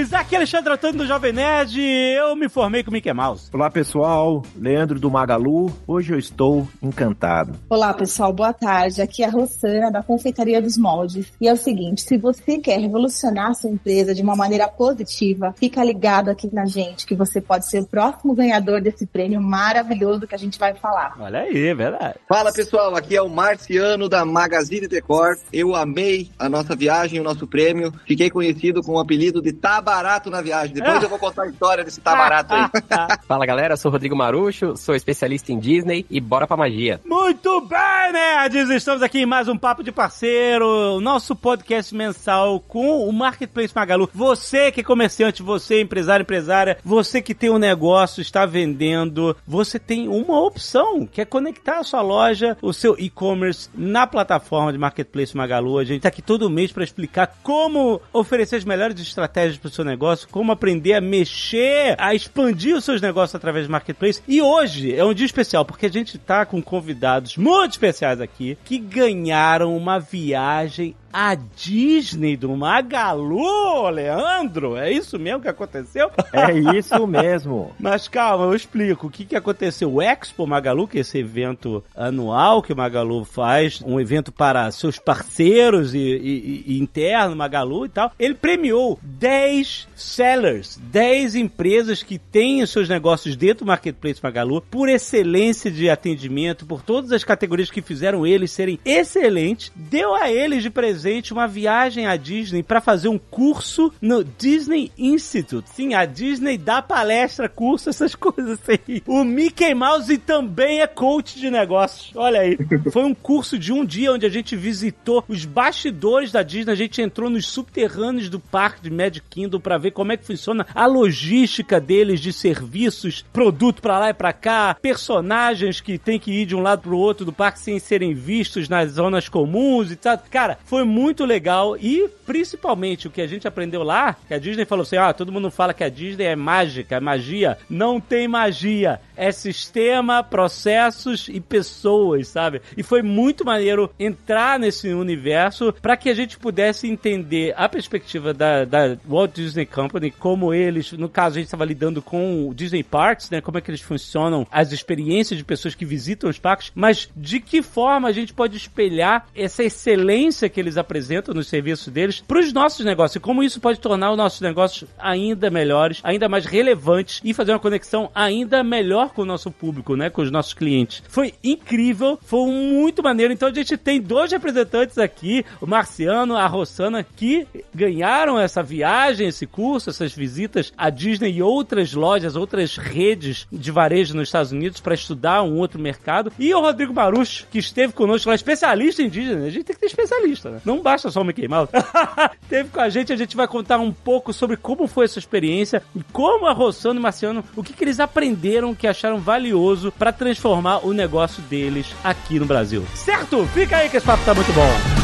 Nerds! Aqui é Alexandre Antônio do Jovem Nerd. Eu me formei com Mickey Mouse. Olá pessoal, Leandro do Magalu. Hoje eu estou encantado. Olá pessoal, boa tarde. Aqui é a Rossana da Confeitaria dos Moldes. E é o seguinte: se você quer revolucionar a sua empresa de uma maneira positiva, fica ligado aqui na gente que você pode ser o próximo ganhador desse prêmio maravilhoso que a gente vai falar. Olha aí, é verdade. Fala pessoal, aqui é o Marciano da Magazine Decor. Eu amei a nossa viagem, o nosso prêmio. Fiquei conhecido com o apelido de Tá Barato na viagem. Depois eu vou contar a história desse Tá Barato aí. Fala galera, sou Rodrigo Marucho, sou especialista em Disney e bora pra magia. Muito bem, nerds! Estamos aqui em mais um Papo de Parceiro, nosso podcast mensal com o Marketplace Magalu. Você que é comerciante, você empresário, empresária, você que tem um negócio, está vendendo, você tem uma opção, que é conectar a sua loja, o seu e-commerce na plataforma de Marketplace Magalu. A gente está aqui todo mês para explicar como oferecer as melhores estratégias para o seu negócio, como aprender a mexer, a expandir os seus negócios através de Marketplace. E hoje é um dia especial, porque a gente está com convidados muito especiais aqui que ganharam uma viagem a Disney do Magalu, Leandro? É isso mesmo que aconteceu? É isso mesmo. Mas calma, eu explico. O que, que aconteceu? O Expo Magalu, que é esse evento anual que o Magalu faz, um evento para seus parceiros e, e, e interno Magalu e tal, ele premiou 10 sellers, 10 empresas que têm os seus negócios dentro do Marketplace Magalu por excelência de atendimento, por todas as categorias que fizeram eles serem excelentes, deu a eles de presente uma viagem à Disney para fazer um curso no Disney Institute. Sim, a Disney dá palestra, curso, essas coisas aí. O Mickey Mouse também é coach de negócios. Olha aí. Foi um curso de um dia onde a gente visitou os bastidores da Disney, a gente entrou nos subterrâneos do parque de Magic Kingdom para ver como é que funciona a logística deles de serviços, produto para lá e para cá, personagens que tem que ir de um lado pro outro do parque sem serem vistos nas zonas comuns e tal. Cara, foi muito legal e principalmente o que a gente aprendeu lá, que a Disney falou assim: "Ah, todo mundo fala que a Disney é mágica, é magia". Não tem magia, é sistema, processos e pessoas, sabe? E foi muito maneiro entrar nesse universo para que a gente pudesse entender a perspectiva da, da Walt Disney Company, como eles, no caso a gente estava lidando com o Disney Parks, né? Como é que eles funcionam, as experiências de pessoas que visitam os parques, mas de que forma a gente pode espelhar essa excelência que eles apresentam nos serviços deles para os nossos negócios e como isso pode tornar os nossos negócios ainda melhores, ainda mais relevantes e fazer uma conexão ainda melhor com o nosso público, né? Com os nossos clientes. Foi incrível, foi muito maneiro. Então a gente tem dois representantes aqui, o Marciano, a Rossana, que ganharam essa viagem, esse curso, essas visitas à Disney e outras lojas, outras redes de varejo nos Estados Unidos para estudar um outro mercado. E o Rodrigo Marucho, que esteve conosco lá, especialista em Disney. A gente tem que ter especialista, né? Não basta só o Mickey Mouse. Teve com a gente, a gente vai contar um pouco sobre como foi essa experiência e como a Rossano e Marciano, o que, que eles aprenderam que acharam valioso para transformar o negócio deles aqui no Brasil. Certo? Fica aí que esse papo tá muito bom.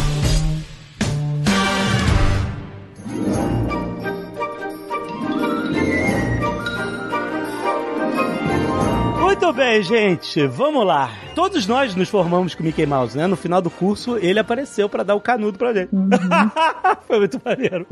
Gente. Vamos lá. Todos nós nos formamos com o Mickey Mouse, né? No final do curso, ele apareceu para dar o canudo pra gente. Foi muito maneiro.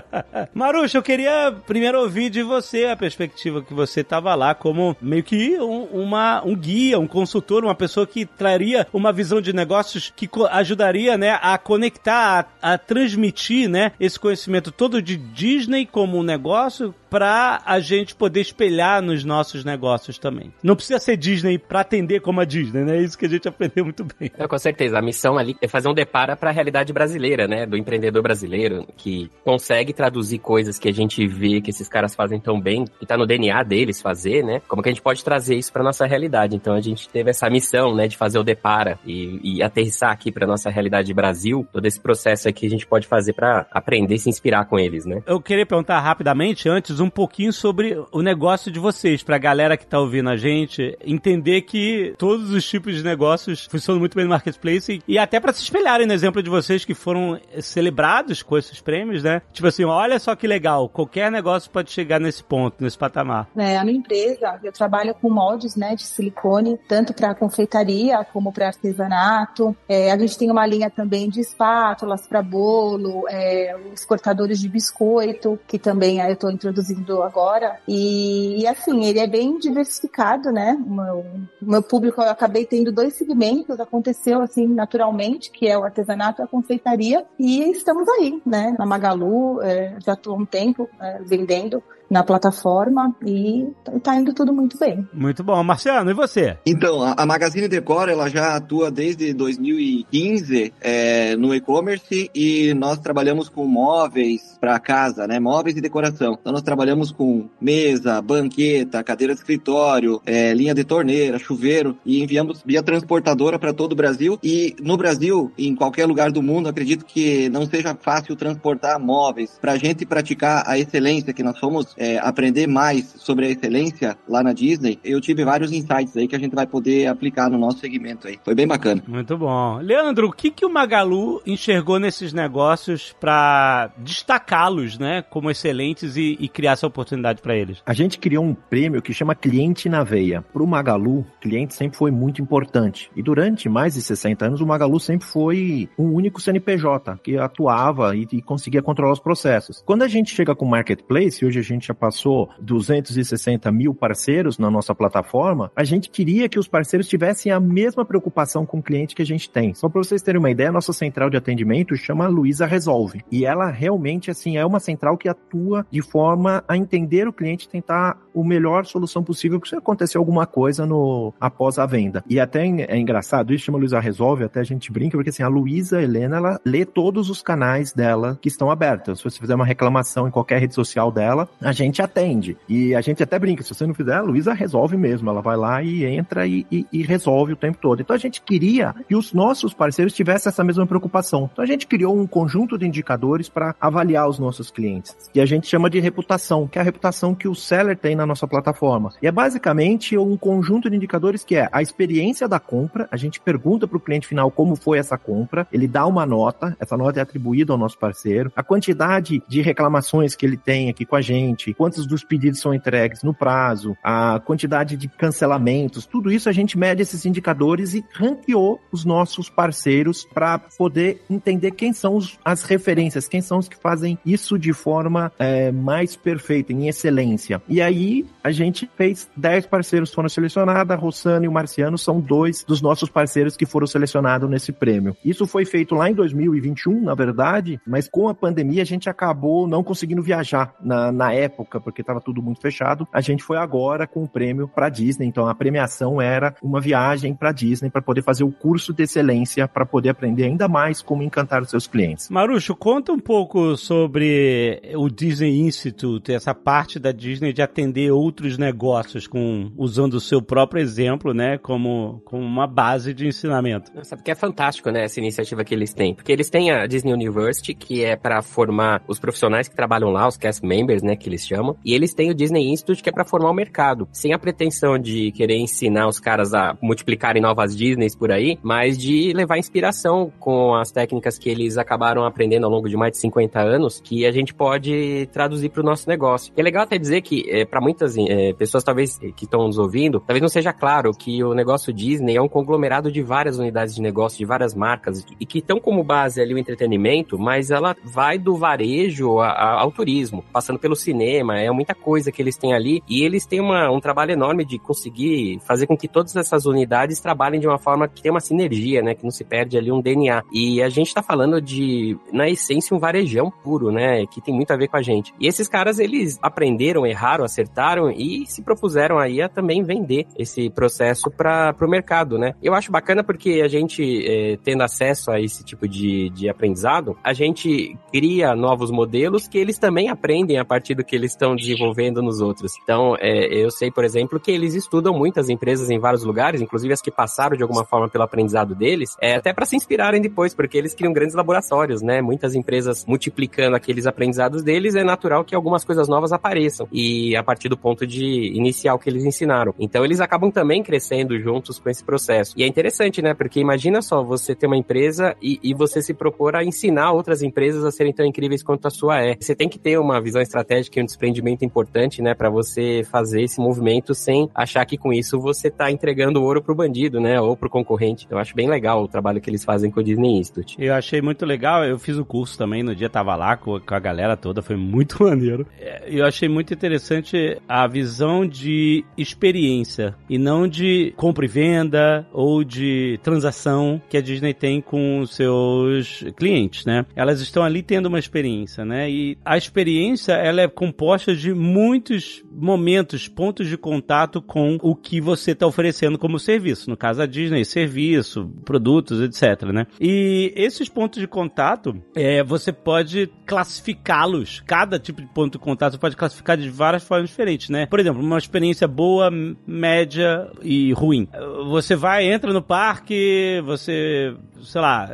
Maruxa, eu queria primeiro ouvir de você a perspectiva que você tava lá como meio que um, uma, um guia, um consultor, uma pessoa que traria uma visão de negócios que ajudaria, né, a conectar, a, a transmitir, né, esse conhecimento todo de Disney como um negócio para a gente poder espelhar nos nossos negócios também. Não precisa ser Disney para atender como a Disney, né? É isso que a gente aprendeu muito bem. Não, com certeza, a missão ali é fazer um depara para a realidade brasileira, né? Do empreendedor brasileiro, que consegue traduzir coisas que a gente vê que esses caras fazem tão bem, que tá no DNA deles fazer, né? Como que a gente pode trazer isso para nossa realidade? Então a gente teve essa missão, né, de fazer o depara e, e aterrissar aqui para nossa realidade de Brasil, todo esse processo aqui a gente pode fazer para aprender e se inspirar com eles, né? Eu queria perguntar rapidamente, antes, um pouquinho sobre o negócio de vocês, pra galera que tá ouvindo a gente entender que todos os tipos de negócios funcionam muito bem no marketplace e, até para se espelharem no exemplo de vocês que foram celebrados com esses prêmios, né? Tipo assim, olha só que legal, qualquer negócio pode chegar nesse ponto, nesse patamar. É, a minha empresa, eu trabalho com moldes, né, de silicone, tanto para confeitaria como para artesanato. É, a gente tem uma linha também de espátulas para bolo, é, os cortadores de biscoito, que também eu estou introduzindo agora. E, e, assim, ele é bem diversificado, né? O meu, meu público, eu acabei tendo dois segmentos, aconteceu assim naturalmente, que é o artesanato e a confeitaria. E estamos aí, né? Na Magalu, é, já estou há um tempo é, vendendo na plataforma e tá indo tudo muito bem. Muito bom. Marciano, e você? Então, a, a Magazine Decor, ela já atua desde 2015 é, no e-commerce e nós trabalhamos com móveis para casa, né? Móveis e decoração. Então, nós trabalhamos com mesa, banqueta, cadeira de escritório, é, linha de torneira, chuveiro e enviamos via transportadora para todo o Brasil. E no Brasil, em qualquer lugar do mundo, acredito que não seja fácil transportar móveis. Para a gente praticar a excelência que nós somos é, aprender mais sobre a excelência lá na Disney, eu tive vários insights aí que a gente vai poder aplicar no nosso segmento aí. Foi bem bacana. Muito bom. Leandro, o que, que o Magalu enxergou nesses negócios para destacá-los, né, como excelentes e, e criar essa oportunidade para eles? A gente criou um prêmio que chama Cliente na Veia. Para o Magalu, cliente sempre foi muito importante. E durante mais de 60 anos, o Magalu sempre foi um único CNPJ que atuava e, e conseguia controlar os processos. Quando a gente chega com o Marketplace, hoje a gente já passou 260 mil parceiros na nossa plataforma, a gente queria que os parceiros tivessem a mesma preocupação com o cliente que a gente tem. Só para vocês terem uma ideia, nossa central de atendimento chama Luiza Resolve. E ela realmente, assim, é uma central que atua de forma a entender o cliente, tentar o melhor solução possível se acontecer alguma coisa no após a venda. E até é engraçado, isso chama Luiza Resolve, até a gente brinca, porque assim, a Luiza Helena, ela lê todos os canais dela que estão abertos. Se você fizer uma reclamação em qualquer rede social dela, a gente atende. E a gente até brinca, se você não fizer, a Luísa resolve mesmo. Ela vai lá e entra e, e, e, resolve o tempo todo. Então a gente queria que os nossos parceiros tivessem essa mesma preocupação. Então a gente criou um conjunto de indicadores para avaliar os nossos clientes. E a gente chama de reputação, que é a reputação que o seller tem na nossa plataforma. E é basicamente um conjunto de indicadores que é a experiência da compra. A gente pergunta para o cliente final como foi essa compra. Ele dá uma nota, essa nota é atribuída ao nosso parceiro. A quantidade de reclamações que ele tem aqui com a gente cliente, quantos dos pedidos são entregues no prazo, a quantidade de cancelamentos, tudo isso a gente mede esses indicadores e ranqueou os nossos parceiros para poder entender quem são os, as referências, quem são os que fazem isso de forma é, mais perfeita, em excelência. E aí a gente fez 10 parceiros foram selecionados, a Rossana e o Marciano são dois dos nossos parceiros que foram selecionados nesse prêmio. Isso foi feito lá em 2021, na verdade, mas com a pandemia a gente acabou não conseguindo viajar na, na época, porque estava tudo muito fechado, a gente foi agora com o prêmio para Disney. Então a premiação era uma viagem para Disney para poder fazer o curso de excelência para poder aprender ainda mais como encantar os seus clientes. Marucho, conta um pouco sobre o Disney Institute, essa parte da Disney de atender outros negócios com usando o seu próprio exemplo, né, como, como uma base de ensinamento. Sabe que é fantástico, né, essa iniciativa que eles têm, porque eles têm a Disney University, que é para formar os profissionais que trabalham lá, os cast members, né, que eles chamam. E eles têm o Disney Institute, que é para formar o mercado. Sem a pretensão de querer ensinar os caras a multiplicarem novas Disneys por aí, mas de levar inspiração com as técnicas que eles acabaram aprendendo ao longo de mais de 50 anos, que a gente pode traduzir para o nosso negócio. É legal até dizer que, é, para muitas é, pessoas, talvez, que estão nos ouvindo, talvez não seja claro que o negócio Disney é um conglomerado de várias unidades de negócio, de várias marcas, e que estão como base ali o entretenimento, mas ela vai do varejo ao turismo, passando pelo cinema cinema, é muita coisa que eles têm ali. E eles têm uma, um trabalho enorme de conseguir fazer com que todas essas unidades trabalhem de uma forma que tem uma sinergia, né? Que não se perde ali um DNA. E a gente tá falando de, na essência, um varejão puro, né? Que tem muito a ver com a gente. E esses caras, eles aprenderam, erraram, acertaram e se propuseram aí a também vender esse processo para o mercado, né? Eu acho bacana porque a gente, é, tendo acesso a esse tipo de, de aprendizado, a gente cria novos modelos que eles também aprendem a partir do que eles estão desenvolvendo nos outros. Então, é, eu sei, por exemplo, que eles estudam muitas empresas em vários lugares, inclusive as que passaram de alguma forma pelo aprendizado deles, é, até para se inspirarem depois, porque eles criam grandes laboratórios, né? Muitas empresas multiplicando aqueles aprendizados deles, é natural que algumas coisas novas apareçam. E a partir do ponto de inicial que eles ensinaram. Então, eles acabam também crescendo juntos com esse processo. E é interessante, né? Porque imagina só, você ter uma empresa e, e você se propor a ensinar outras empresas a serem tão incríveis quanto a sua é. Você tem que ter uma visão estratégica e um desprendimento importante, né? para você fazer esse movimento sem achar que com isso você tá entregando ouro pro bandido, né? Ou pro concorrente. Eu acho bem legal o trabalho que eles fazem com o Disney Institute. Eu achei muito legal, eu fiz o curso também, no dia tava lá com, a galera toda, foi muito maneiro. É, eu achei muito interessante a visão de experiência e não de compra e venda ou de transação que a Disney tem com os seus clientes, né? Elas estão ali tendo uma experiência, né? E a experiência, ela é composta de muitos momentos, pontos de contato com o que você está oferecendo como serviço. No caso, a Disney, serviço, produtos, etc, né? E esses pontos de contato, é, você pode classificá-los. Cada tipo de ponto de contato você pode classificar de várias formas diferentes, né? Por exemplo, uma experiência boa, média e ruim. Você vai, entra no parque, você, sei lá,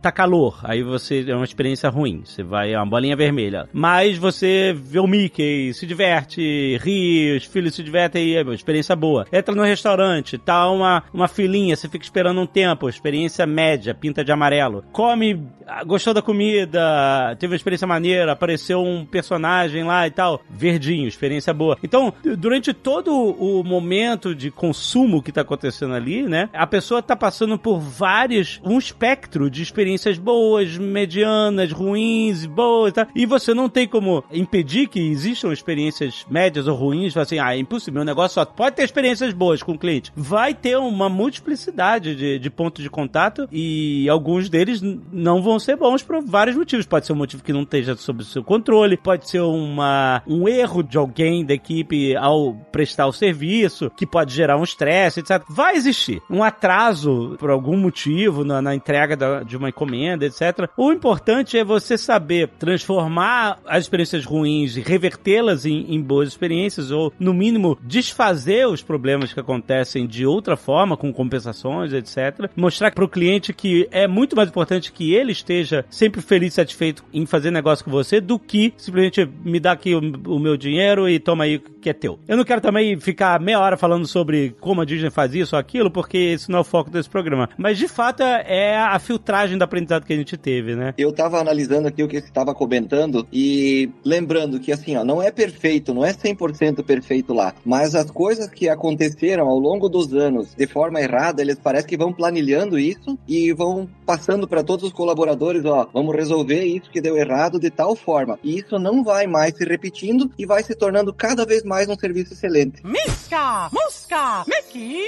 tá calor, aí você é uma experiência ruim. Você vai, é uma bolinha vermelha. Mas você vê o Se diverte, ri, os filhos se divertem, é uma experiência boa. Entra no restaurante, tá uma, uma filinha, você fica esperando um tempo, experiência média, pinta de amarelo. Come, gostou da comida, teve uma experiência maneira, apareceu um personagem lá e tal, verdinho, experiência boa. Então, durante todo o momento de consumo que tá acontecendo ali, né, a pessoa tá passando por vários, um espectro de experiências boas, medianas, ruins, boas, tá? E você não tem como impedir que existam experiências médias ou ruins, assim, ah, é impossível, meu negócio só pode ter experiências boas com o cliente. Vai ter uma multiplicidade de, de pontos de contato e alguns deles não vão ser bons por vários motivos. Pode ser um motivo que não esteja sob o seu controle, pode ser uma, um erro de alguém da equipe ao prestar o serviço, que pode gerar um estresse, etc. Vai existir um atraso por algum motivo na, na entrega da, de uma encomenda, etc. O importante é você saber transformar as experiências ruins e revertê-las em, em boas experiências, ou no mínimo desfazer os problemas que acontecem de outra forma, com compensações, etc. Mostrar para o cliente que é muito mais importante que ele esteja sempre feliz e satisfeito em fazer negócio com você do que simplesmente me dar aqui o, o meu dinheiro e toma aí que é teu. Eu não quero também ficar meia hora falando sobre como a Disney faz isso ou aquilo, porque isso não é o foco desse programa. Mas de fato é a filtragem do aprendizado que a gente teve, né? Eu tava analisando aqui o que você estava comentando e lembrando que assim, ó, não é perfeito, não é 100% perfeito lá, mas as coisas que aconteceram ao longo dos anos de forma errada, eles parecem que vão planilhando isso e vão passando para todos os colaboradores, ó, vamos resolver isso que deu errado de tal forma. E isso não vai mais se repetindo e vai se tornando cada vez mais um serviço excelente. Misca, Musca, Mickey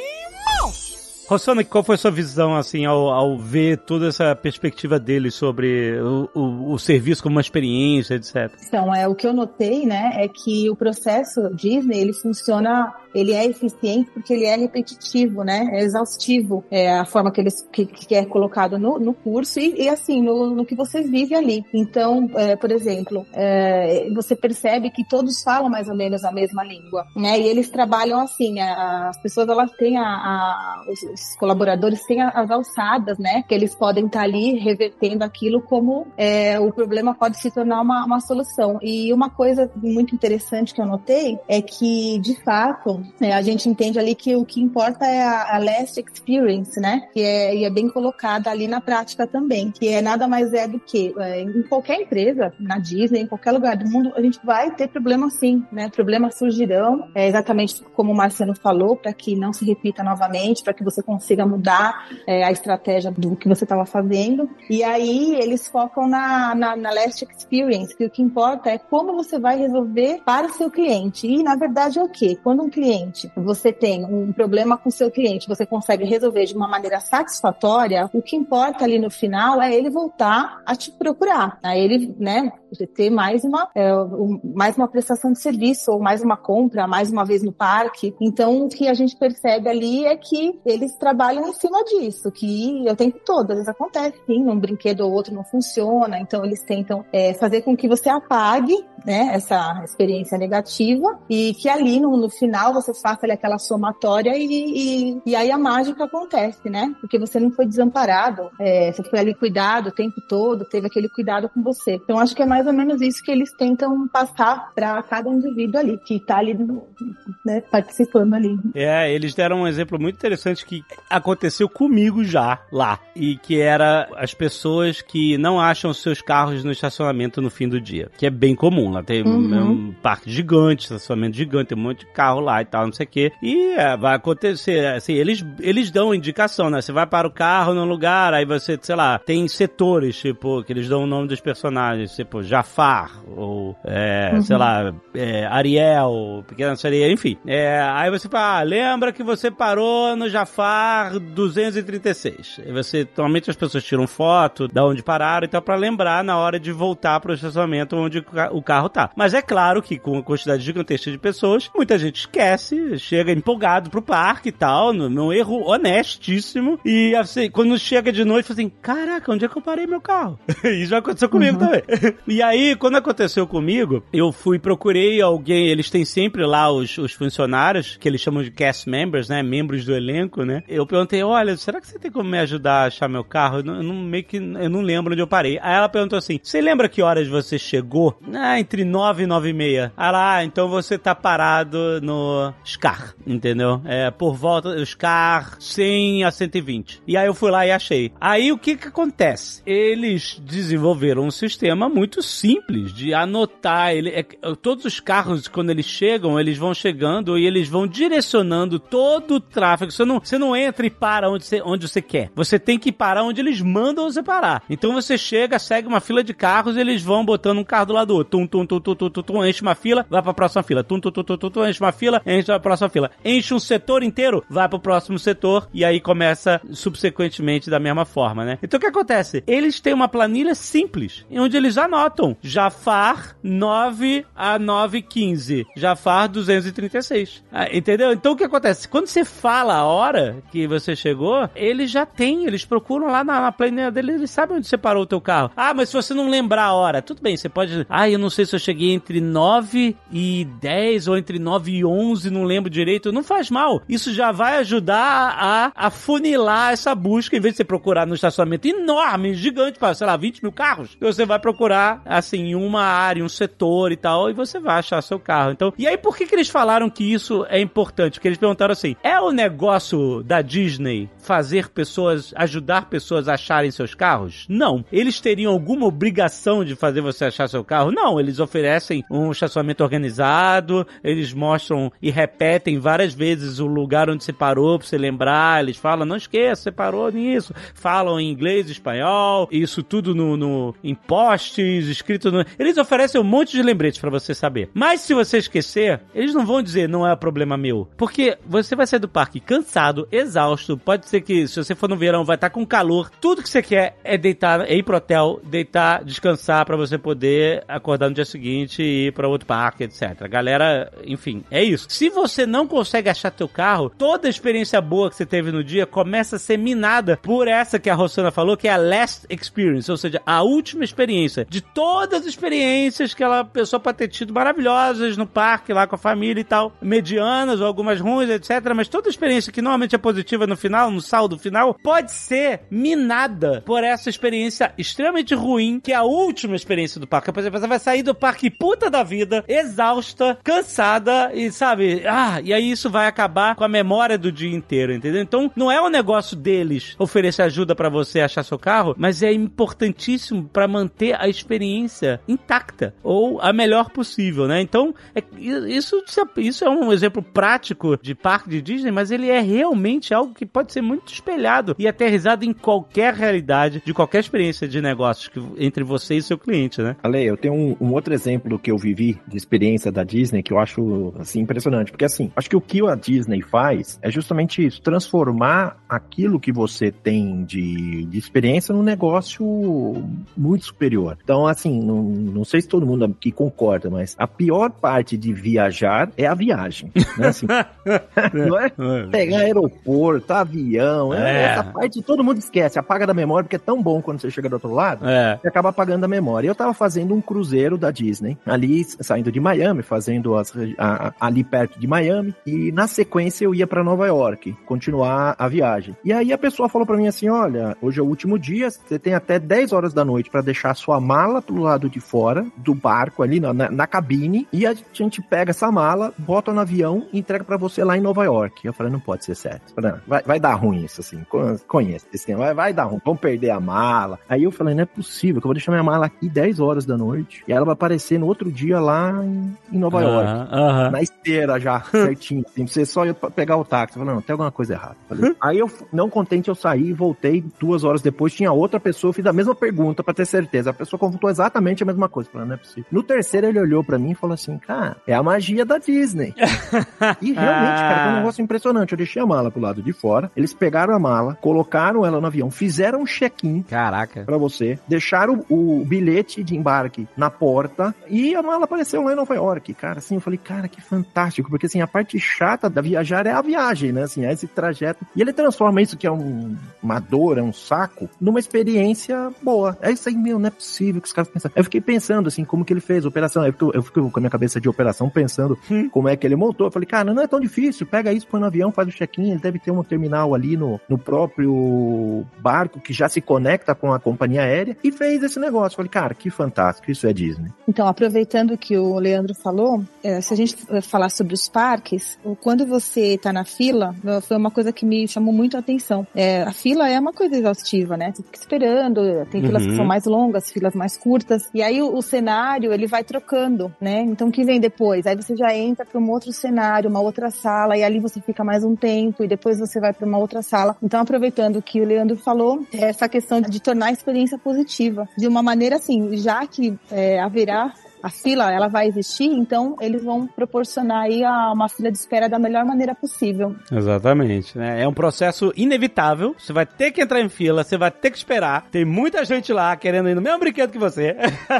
Mouse. Rossana, qual foi a sua visão, assim, ao, ao ver toda essa perspectiva dele sobre o, o, o, serviço como uma experiência, etc? Então, é, o que eu notei, né, é que o processo Disney, ele funciona ele é eficiente porque ele é repetitivo, né? É exaustivo. É a forma que ele que, que é colocado no, no curso e, e assim, no, no, que você vive ali. Então, é, por exemplo, é, você percebe que todos falam mais ou menos a mesma língua, né? E eles trabalham assim, a, as pessoas elas têm a, a os, os, colaboradores têm as alçadas, né? Que eles podem estar tá ali revertendo aquilo como é, o problema pode se tornar uma, uma solução. E uma coisa muito interessante que eu notei é que, de fato, é, a gente entende ali que o que importa é a, a last experience, né? Que é, e é bem colocada ali na prática também, que é nada mais é do que é, em qualquer empresa, na Disney, em qualquer lugar do mundo, a gente vai ter problema sim, né? Problemas surgirão, é exatamente como o Marcelo falou, para que não se repita novamente, para que você consiga mudar é, a estratégia do que você estava fazendo. E aí eles focam na, na, na last experience, que o que importa é como você vai resolver para o seu cliente. E na verdade é o quê? Quando um cliente cliente, você tem um problema com seu cliente, você consegue resolver de uma maneira satisfatória, o que importa ali no final é ele voltar a te procurar. Aí ele, né, ter mais uma, é, mais uma prestação de serviço, ou mais uma compra, mais uma vez no parque. Então, o que a gente percebe ali é que eles trabalham em cima disso, que o tempo todo, às vezes acontece, sim, um brinquedo ou outro não funciona, então eles tentam é, fazer com que você apague, né, essa experiência negativa e que ali no, no final você faça ali, aquela somatória e, e, e, aí a mágica acontece, né? Porque você não foi desamparado, é, você foi ali cuidado o tempo todo, teve aquele cuidado com você. Então acho que é mais ou menos isso que eles tentam passar para cada indivíduo ali, que tá ali, né, participando ali. É, eles deram um exemplo muito interessante que aconteceu comigo já lá, e que era as pessoas que não acham seus carros no estacionamento no fim do dia, que é bem comum, lá tem uhum. um parque gigante, estacionamento gigante, tem um monte de carro lá tal, não sei o quê, e é, vai acontecer, assim, eles, eles dão indicação, né, você vai para o carro num lugar, aí você, sei lá, tem setores, tipo, que eles dão o nome dos personagens, tipo, Jafar, ou, é, uhum. sei lá, é, Ariel, Pequena Sereia, enfim. É, aí você fala, ah, lembra que você parou no Jafar 236. E você, normalmente as pessoas tiram foto da onde pararam, então para lembrar na hora de voltar para o estacionamento onde o carro tá. Mas é claro que com a quantidade gigantesca de pessoas, muita gente esquece, chega empolgado pro parque e tal, num erro honestíssimo, e assim, quando chega de noite, fala assim, caraca, onde é que eu parei meu carro? e já aconteceu comigo uhum. também. e aí, quando aconteceu comigo, eu fui, procurei alguém, eles têm sempre lá os, os funcionários, que eles chamam de cast members, né? Membros do elenco, né? Eu perguntei, olha, será que você tem como me ajudar a achar meu carro? Eu não, eu não meio que eu não lembro onde eu parei. Aí ela perguntou assim: você lembra que horas você chegou? Ah, entre 9 e 9 e meia. Ah, então você tá parado no Scar, entendeu? É, por volta Scar 100 a 120. E aí eu fui lá e achei. Aí o que que acontece? Eles desenvolveram um sistema muito simples de anotar. Ele, é, todos os carros, quando eles chegam, eles vão chegando e eles vão direcionando todo o tráfego. Você não, você não entra e para onde você, onde você quer. Você tem que parar onde eles mandam você parar. Então você chega, segue uma fila de carros e eles vão botando um carro do lado do outro. Tum, tum, tum, tum, tum, tum, tum, enche uma fila, vai pra próxima fila. Tum, tum, tum, tum, tum, tum, enche uma fila, a próxima fila. Enche um setor inteiro, vai pro próximo setor e aí começa subsequentemente da mesma forma, né? Então o que acontece? Eles têm uma planilha simples, onde eles anotam Jafar 9 a 915, Jafar 236. Ah, entendeu? Então o que acontece? Quando você fala a hora que você chegou, eles já têm, eles procuram lá na, na planilha dele, eles sabem onde você parou o teu carro. Ah, mas se você não lembrar a hora, tudo bem, você pode. Ah, eu não sei se eu cheguei entre 9 e 10 ou entre 9 e 11, não lembro direito. Não faz mal. Isso já vai ajudar a, a funilar essa busca, em vez de você procurar no estacionamento enorme, gigante, para, sei lá, 20 mil carros, você vai procurar, assim, uma área, um setor e tal, e você vai achar seu carro. Então, e aí por que, que eles falaram que isso é importante? Porque eles perguntaram assim: é o negócio da Disney fazer pessoas, ajudar pessoas a acharem seus carros? Não. Eles teriam alguma obrigação de fazer você achar seu carro? Não. Eles oferecem um estacionamento organizado, eles mostram e repetem várias vezes o lugar onde você parou pra você lembrar. Eles falam, não esqueça, você parou nisso. Falam em inglês, espanhol, isso tudo no, no em postes, escrito no. Eles oferecem um monte de lembretes para você saber. Mas se você esquecer, eles não vão dizer não é problema meu. Porque você vai sair do parque cansado, exausto. Pode ser que se você for no verão, vai estar tá com calor. Tudo que você quer é deitar, é ir pro hotel, deitar, descansar para você poder acordar no dia seguinte e ir para outro parque, etc. Galera, enfim, é isso. Se você não consegue achar teu carro, toda a experiência boa que você teve no dia começa a ser minada por essa que a Rosana falou, que é a last experience, ou seja, a última experiência de todas as experiências que ela pessoa pode ter tido maravilhosas no parque lá com a família e tal, medianas ou algumas ruins, etc. Mas toda experiência que normalmente é positiva no final, no saldo final, pode ser minada por essa experiência extremamente ruim, que é a última experiência do parque. Por exemplo, você vai sair do parque puta da vida, exausta, cansada e sabe, ah, e aí isso vai acabar com a memória do dia inteiro, entendeu? Então, não é um negócio deles oferecer ajuda para você achar seu carro, mas é importantíssimo para manter a experiência intacta ou a melhor possível, né? Então, é, isso, isso é um exemplo prático de parque de Disney, mas ele é realmente algo que pode ser muito espelhado e aterrizado em qualquer realidade, de qualquer experiência de negócios que, entre você e seu cliente, né? Ale, eu tenho um, um, outro exemplo que eu vivi de experiência da Disney que eu acho, assim, impressionante. Porque, assim, acho que o que a Disney faz é justamente isso, transformar aquilo que você tem de, de experiência num negócio muito superior. Então, assim, não, não sei se todo mundo aqui concorda, mas a pior parte de viajar é a viagem. Né? Assim, não é, é pegar aeroporto, avião, é. essa parte todo mundo esquece, apaga da memória, porque é tão bom quando você chega do outro lado, é. você acaba apagando da memória. Eu tava fazendo um cruzeiro da Disney, ali saindo de Miami, fazendo as, a, ali perto de Miami, e na sequência eu ia para Nova York, continuar a viagem. E aí a pessoa falou para mim assim: olha, hoje é o último dia, você tem até 10 horas da noite para deixar a sua mala pro lado de fora do barco ali na, na, na cabine, e a gente pega essa mala, bota no avião e entrega para você lá em Nova York. Eu falei, não pode ser certo. Vai, vai dar ruim isso, assim. Conheço esse tema. Vai, vai dar ruim. Vamos perder a mala. Aí eu falei, não é possível que eu vou deixar minha mala aqui 10 horas da noite. E ela vai aparecer no outro dia lá em, em Nova York. Na esteira já, certinho. Assim, você só ia pegar o táxi. Eu falei, não, tem alguma coisa errada. Falei, aí eu, não contente, eu saí, voltei. Duas horas depois, tinha outra pessoa, fiz a mesma pergunta para ter certeza. A pessoa contou exatamente a mesma coisa. Falei, não é possível. No terceiro, ele olhou para mim e falou assim, cara, é a magia da Disney. e realmente, cara, foi um negócio impressionante. Eu deixei a mala pro lado de fora, eles pegaram a mala, colocaram ela no avião, fizeram um check-in. Caraca. Pra você, deixaram o, o, bilhete de embarque na porta e a mala apareceu lá em Nova York. Cara, assim, eu falei, cara, que fantástico, porque assim, a parte chata da viajar é a viagem, né? Assim, é esse trajeto. E ele transforma isso que é um, uma dor, é um saco, numa experiência boa. É isso aí, meu, não é possível que os caras pensam. Eu fiquei pensando, assim, como que ele fez a operação. Eu fico, eu fico com a minha cabeça de operação pensando hum. como é que ele montou. Eu falei, cara, não é tão difícil, pega isso, põe no avião, faz o check-in, ele deve ter um terminal ali no, no próprio barco que já se conecta com a companhia aérea e fez esse negócio. Falei, cara, que fantástico, isso é Disney. Então, aproveitando que o Leandro falou, é, se a gente falar sobre os parques, quando você está na fila, foi uma coisa que me chamou muito a atenção. É, a fila é uma coisa exaustiva, né? Você fica esperando, tem filas uhum. que são mais longas, filas mais curtas, e aí o, o, cenário, ele vai trocando, né? Então, o que vem depois? Aí você já entra para um outro cenário, uma outra sala, e ali você fica mais um tempo, e depois você vai para uma outra sala. Então, aproveitando o que o Leandro falou, é essa questão de tornar a experiência positiva, de uma maneira assim, já que é, haverá a fila ela vai existir, então eles vão proporcionar aí a, uma fila de espera da melhor maneira possível. Exatamente. Né? É um processo inevitável. Você vai ter que entrar em fila, você vai ter que esperar. Tem muita gente lá querendo ir no mesmo brinquedo que você.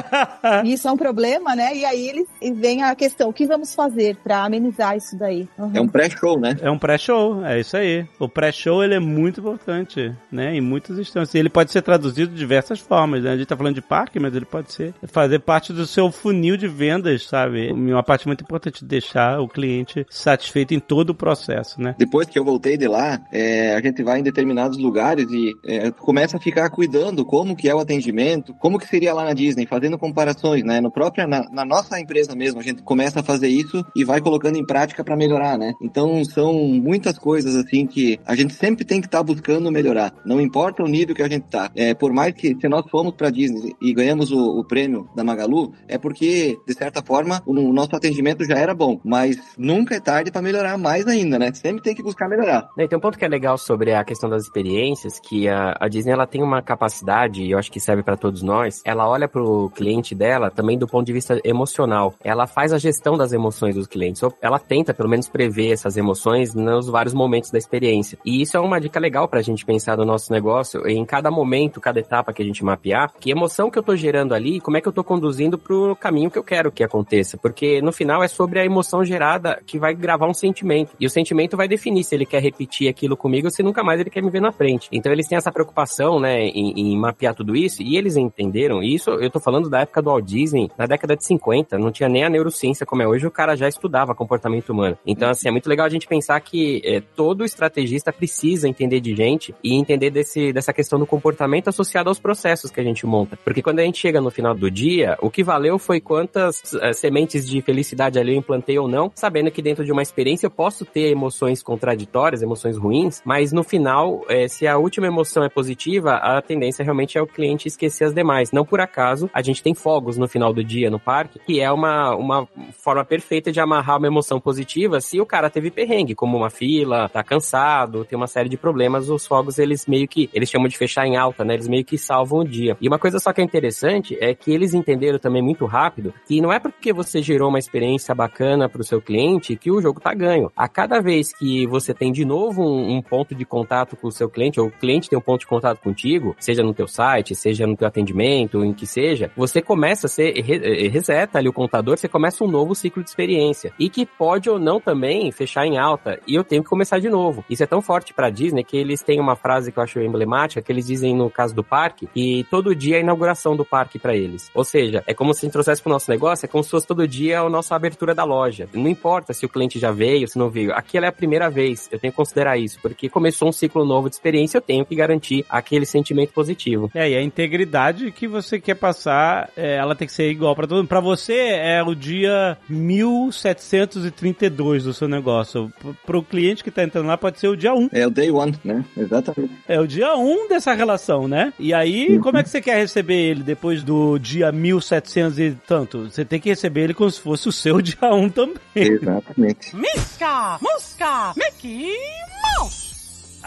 isso é um problema, né? E aí eles vem a questão: o que vamos fazer para amenizar isso daí? Uhum. É um pré-show, né? É um pré-show, é isso aí. O pré-show ele é muito importante, né? Em muitas instâncias. Ele pode ser traduzido de diversas formas. Né? A gente tá falando de parque, mas ele pode ser fazer parte do seu funil de vendas, sabe? Uma parte muito importante de deixar o cliente satisfeito em todo o processo, né? Depois que eu voltei de lá, é, a gente vai em determinados lugares e é, começa a ficar cuidando como que é o atendimento, como que seria lá na Disney, fazendo comparações, né? No próprio, na, na nossa empresa mesmo, a gente começa a fazer isso e vai colocando em prática para melhorar, né? Então são muitas coisas assim que a gente sempre tem que estar tá buscando melhorar. Não importa o nível que a gente tá. É, por mais que se nós fomos para Disney e ganhamos o, o prêmio da Magalu, é porque porque, de certa forma, o, o nosso atendimento já era bom, mas nunca é tarde para melhorar mais ainda, né? Sempre tem que buscar melhorar. E tem um ponto que é legal sobre a questão das experiências, que a, a Disney ela tem uma capacidade, e eu acho que serve para todos nós, ela olha para o cliente dela também do ponto de vista emocional. Ela faz a gestão das emoções dos clientes. Ela tenta, pelo menos, prever essas emoções nos vários momentos da experiência. E isso é uma dica legal para a gente pensar no nosso negócio, em cada momento, cada etapa que a gente mapear, que emoção que eu tô gerando ali, como é que eu tô conduzindo pro caminho que eu quero que aconteça, porque no final é sobre a emoção gerada que vai gravar um sentimento. E o sentimento vai definir se ele quer repetir aquilo comigo ou se nunca mais ele quer me ver na frente. Então eles têm essa preocupação, né, em, em mapear tudo isso e eles entenderam. E isso eu tô falando da época do Walt Disney, na década de 50, não tinha nem a neurociência como é hoje, o cara já estudava comportamento humano. Então, assim, é muito legal a gente pensar que é, todo estrategista precisa entender de gente e entender desse, dessa questão do comportamento associado aos processos que a gente monta. Porque quando a gente chega no final do dia, o que valeu foi e quantas uh, sementes de felicidade ali eu implantei ou não, sabendo que dentro de uma experiência eu posso ter emoções contraditórias, emoções ruins, mas no final, é, se a última emoção é positiva, a tendência realmente é o cliente esquecer as demais. Não por acaso, a gente tem fogos no final do dia no parque, que é uma, uma forma perfeita de amarrar uma emoção positiva se o cara teve perrengue, como uma fila, tá cansado, tem uma série de problemas, os fogos eles meio que, eles chamam de fechar em alta, né? Eles meio que salvam o dia. E uma coisa só que é interessante é que eles entenderam também muito rápido que não é porque você gerou uma experiência bacana para o seu cliente que o jogo tá ganho. A cada vez que você tem de novo um, um, ponto de contato com o seu cliente, ou o cliente tem um ponto de contato contigo, seja no teu site, seja no teu atendimento, em que seja, você começa a ser, re, reseta ali o contador, você começa um novo ciclo de experiência. E que pode ou não também fechar em alta. E eu tenho que começar de novo. Isso é tão forte pra Disney que eles têm uma frase que eu acho emblemática, que eles dizem no caso do parque, que todo dia é a inauguração do parque para eles. Ou seja, é como se a trouxesse pro nosso negócio, é como se fosse todo dia a nossa abertura da loja. Não importa se o cliente já veio, se não veio. Aquela é a primeira vez. Eu tenho que considerar isso, porque começou um ciclo novo de experiência, eu tenho que garantir aquele sentimento positivo. É, e a integridade que você quer passar, é, ela tem que ser igual para todo mundo. Pra você é o dia 1732 do seu negócio. Pro cliente que tá entrando lá pode ser o dia 1. É o day one, né? Exatamente. É o dia 1 dessa relação, né? E aí, uhum. como é que você quer receber ele depois do dia 1700 e tanto? Você tem que receber ele como se fosse o seu dia 1 também. Exatamente. Misca! Musca! Mickey Mouse!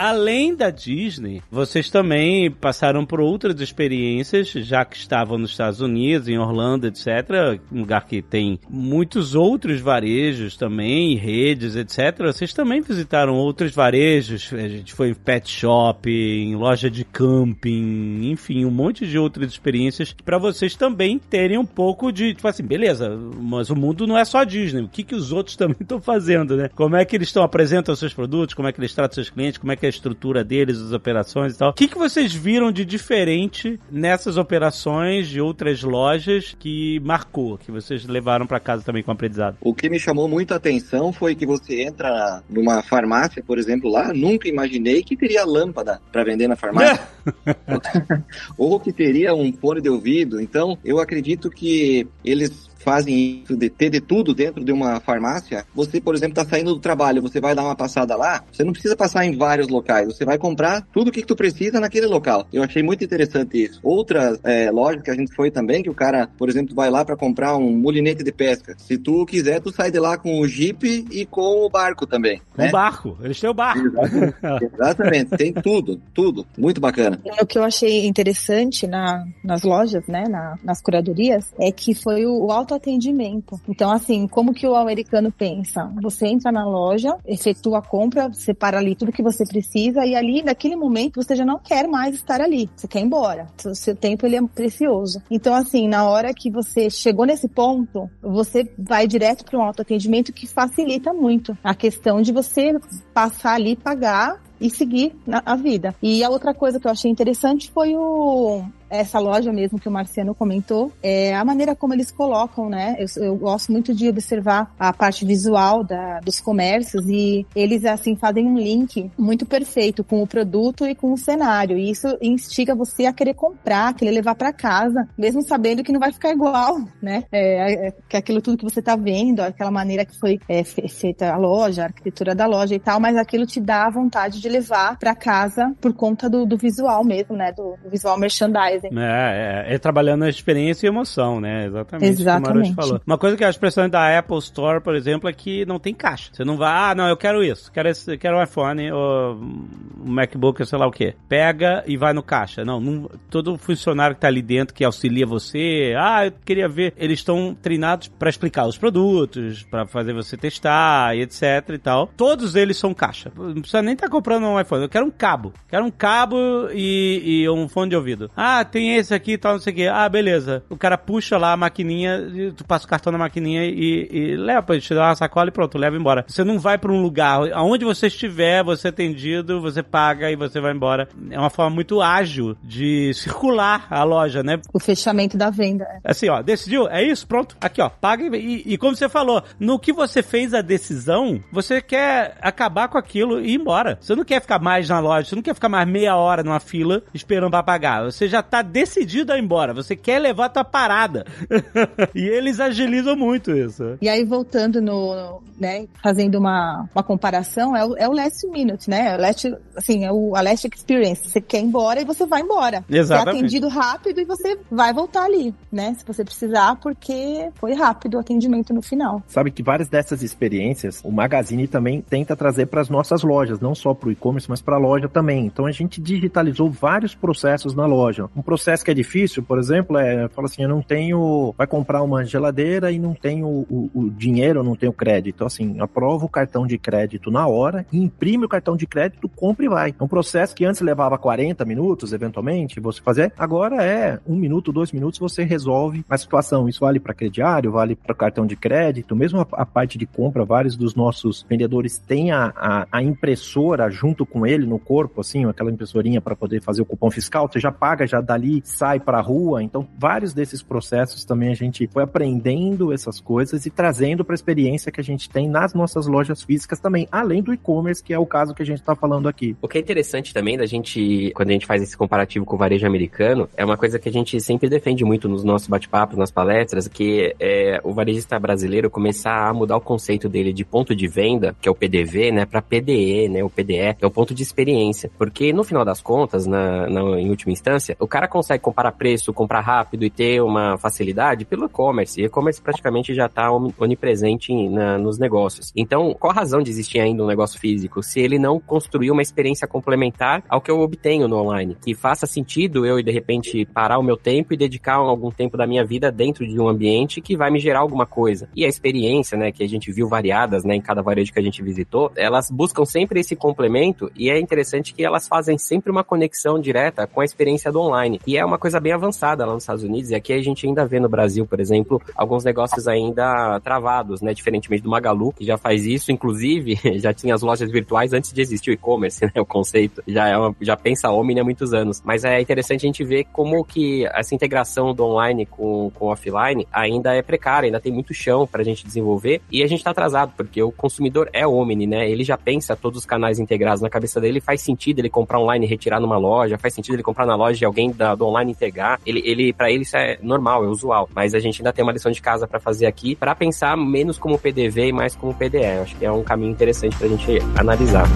Além da Disney, vocês também passaram por outras experiências, já que estavam nos Estados Unidos, em Orlando, etc. Um lugar que tem muitos outros varejos também, redes, etc. Vocês também visitaram outros varejos. A gente foi em pet shop, em loja de camping, enfim, um monte de outras experiências para vocês também terem um pouco de, tipo assim, beleza, mas o mundo não é só Disney. O que, que os outros também estão fazendo, né? Como é que eles estão apresentando seus produtos, como é que eles tratam seus clientes, como é que a estrutura deles, as operações e tal. O que, que vocês viram de diferente nessas operações de outras lojas que marcou, que vocês levaram para casa também com aprendizado? O que me chamou muito a atenção foi que você entra numa farmácia, por exemplo, lá, nunca imaginei que teria lâmpada para vender na farmácia. Ou que teria um fone de ouvido. Então, eu acredito que eles fazem isso de ter de tudo dentro de uma farmácia, você, por exemplo, está saindo do trabalho, você vai dar uma passada lá, você não precisa passar em vários locais, você vai comprar tudo o que, que tu precisa naquele local. Eu achei muito interessante isso. Outras é, lojas que a gente foi também, que o cara, por exemplo, vai lá para comprar um molinete de pesca. Se tu quiser, tu sai de lá com o Jeep e com o barco também. Com né? o barco, eles têm o barco. Exatamente, Exatamente. tem tudo, tudo. Muito bacana. O que eu achei interessante na, nas lojas, né, na, nas curadorias, é que foi o, o alto autoatendimento. Então, assim, como que o americano pensa? Você entra na loja, efetua a compra, separa ali tudo que você precisa e ali, naquele momento, você já não quer mais estar ali. Você quer ir embora. O seu tempo, ele é precioso. Então, assim, na hora que você chegou nesse ponto, você vai direto para um autoatendimento que facilita muito a questão de você passar ali, pagar e seguir a vida. E a outra coisa que eu achei interessante foi o, essa loja mesmo que o Marciano comentou, é a maneira como eles colocam, né? Eu, eu gosto muito de observar a parte visual da, dos comércios e eles, assim, fazem um link muito perfeito com o produto e com o cenário. E isso instiga você a querer comprar, querer levar para casa, mesmo sabendo que não vai ficar igual, né? É, é, que aquilo tudo que você tá vendo, aquela maneira que foi é, feita a loja, a arquitetura da loja e tal, mas aquilo te dá a vontade de levar para casa por conta do, do, visual mesmo, né? Do, do visual merchandising é, é, é, trabalhando a experiência e emoção, né? Exatamente. Exatamente. falou. Uma coisa que eu acho impressionante da Apple Store, por exemplo, é que não tem caixa. Você não vai, ah, não, eu quero isso, quero, esse, quero um iPhone ou um MacBook, sei lá o que. Pega e vai no caixa. Não, não, todo funcionário que tá ali dentro que auxilia você, ah, eu queria ver. Eles estão treinados para explicar os produtos, para fazer você testar e etc e tal. Todos eles são caixa. Não precisa nem estar tá comprando um iPhone. Eu quero um cabo. Quero um cabo e, e um fone de ouvido. Ah, tem esse aqui e tal, não sei o quê. Ah, beleza. O cara puxa lá a maquininha, tu passa o cartão na maquininha e, e leva, te dá uma sacola e pronto, leva embora. Você não vai para um lugar, aonde você estiver, você é atendido, você paga e você vai embora. É uma forma muito ágil de circular a loja, né? O fechamento da venda. Assim, ó, decidiu? É isso? Pronto. Aqui, ó, paga e, e como você falou, no que você fez a decisão, você quer acabar com aquilo e ir embora. Você não quer ficar mais na loja, você não quer ficar mais meia hora numa fila esperando pra pagar. Você já tá tá decidido a ir embora, você quer levar a tua parada. e eles agilizam muito isso. E aí, voltando no, né, fazendo uma, uma comparação, é o, é o last minute, né? O last, assim, é o a last experience. Você quer ir embora e você vai embora. Exatamente. Você é atendido rápido e você vai voltar ali, né? Se você precisar, porque foi rápido o atendimento no final. Sabe que várias dessas experiências o Magazine também tenta trazer para as nossas lojas, não só para o e-commerce, mas para a loja também. Então a gente digitalizou vários processos na loja. Um processo que é difícil, por exemplo, é, fala assim, eu não tenho, vai comprar uma geladeira e não tenho o, o dinheiro, não tenho crédito. Assim, aprova o cartão de crédito na hora, imprime o cartão de crédito, compra e vai. É um processo que antes levava 40 minutos, eventualmente, você fazer, agora é um minuto, dois minutos, você resolve a situação. Isso vale para crediário, vale para cartão de crédito, mesmo a, a, parte de compra, vários dos nossos vendedores têm a, a, a impressora junto com ele no corpo, assim, aquela impressorinha para poder fazer o cupom fiscal, você já paga, já dali sai para rua. Então, vários desses processos também a gente foi aprendendo essas coisas e trazendo para a experiência que a gente tem nas nossas lojas físicas também, além do e-commerce, que é o caso que a gente está falando aqui. O que é interessante também da gente, quando a gente faz esse comparativo com o varejo americano, é uma coisa que a gente sempre defende muito nos nossos bate-papos, nas palestras, que é o varejista brasileiro começar a mudar o conceito dele de ponto de venda, que é o PDV, né, para PDE, né, o PDE, que é o ponto de experiência. Porque no final das contas, na, na em última instância, o cara consegue comparar preço, comprar rápido e ter uma facilidade pelo e-commerce. E-commerce praticamente já está onipresente na, nos negócios. Então, qual a razão de existir ainda um negócio físico se ele não construir uma experiência complementar ao que eu obtenho no online? Que faça sentido eu, de repente, parar o meu tempo e dedicar algum tempo da minha vida dentro de um ambiente que vai me gerar alguma coisa. E a experiência, né, que a gente viu variadas, né, em cada varejo que a gente visitou, elas buscam sempre esse complemento e é interessante que elas fazem sempre uma conexão direta com a experiência do online. E é uma coisa bem avançada lá nos Estados Unidos e aqui a gente ainda vê no Brasil, por exemplo, alguns negócios ainda travados, né, diferentemente do Magalu, que já faz isso, inclusive, já tinha as lojas virtuais antes de existir o e-commerce, né, o conceito. Já é uma, já pensa Omni há muitos anos. Mas é interessante a gente ver como que essa integração do online com, com o offline ainda é precária, ainda tem muito chão pra gente desenvolver e a gente tá atrasado, porque o consumidor é Omni, né? Ele já pensa todos os canais integrados na cabeça dele, faz sentido ele comprar online e retirar numa loja, faz sentido ele comprar na loja de alguém da, do online integrar. Ele, ele para ele isso é normal, é usual, mas a gente ainda tem uma lição de casa para fazer aqui para pensar menos como PDV e mais como PDE. Acho que é um caminho interessante pra gente analisar.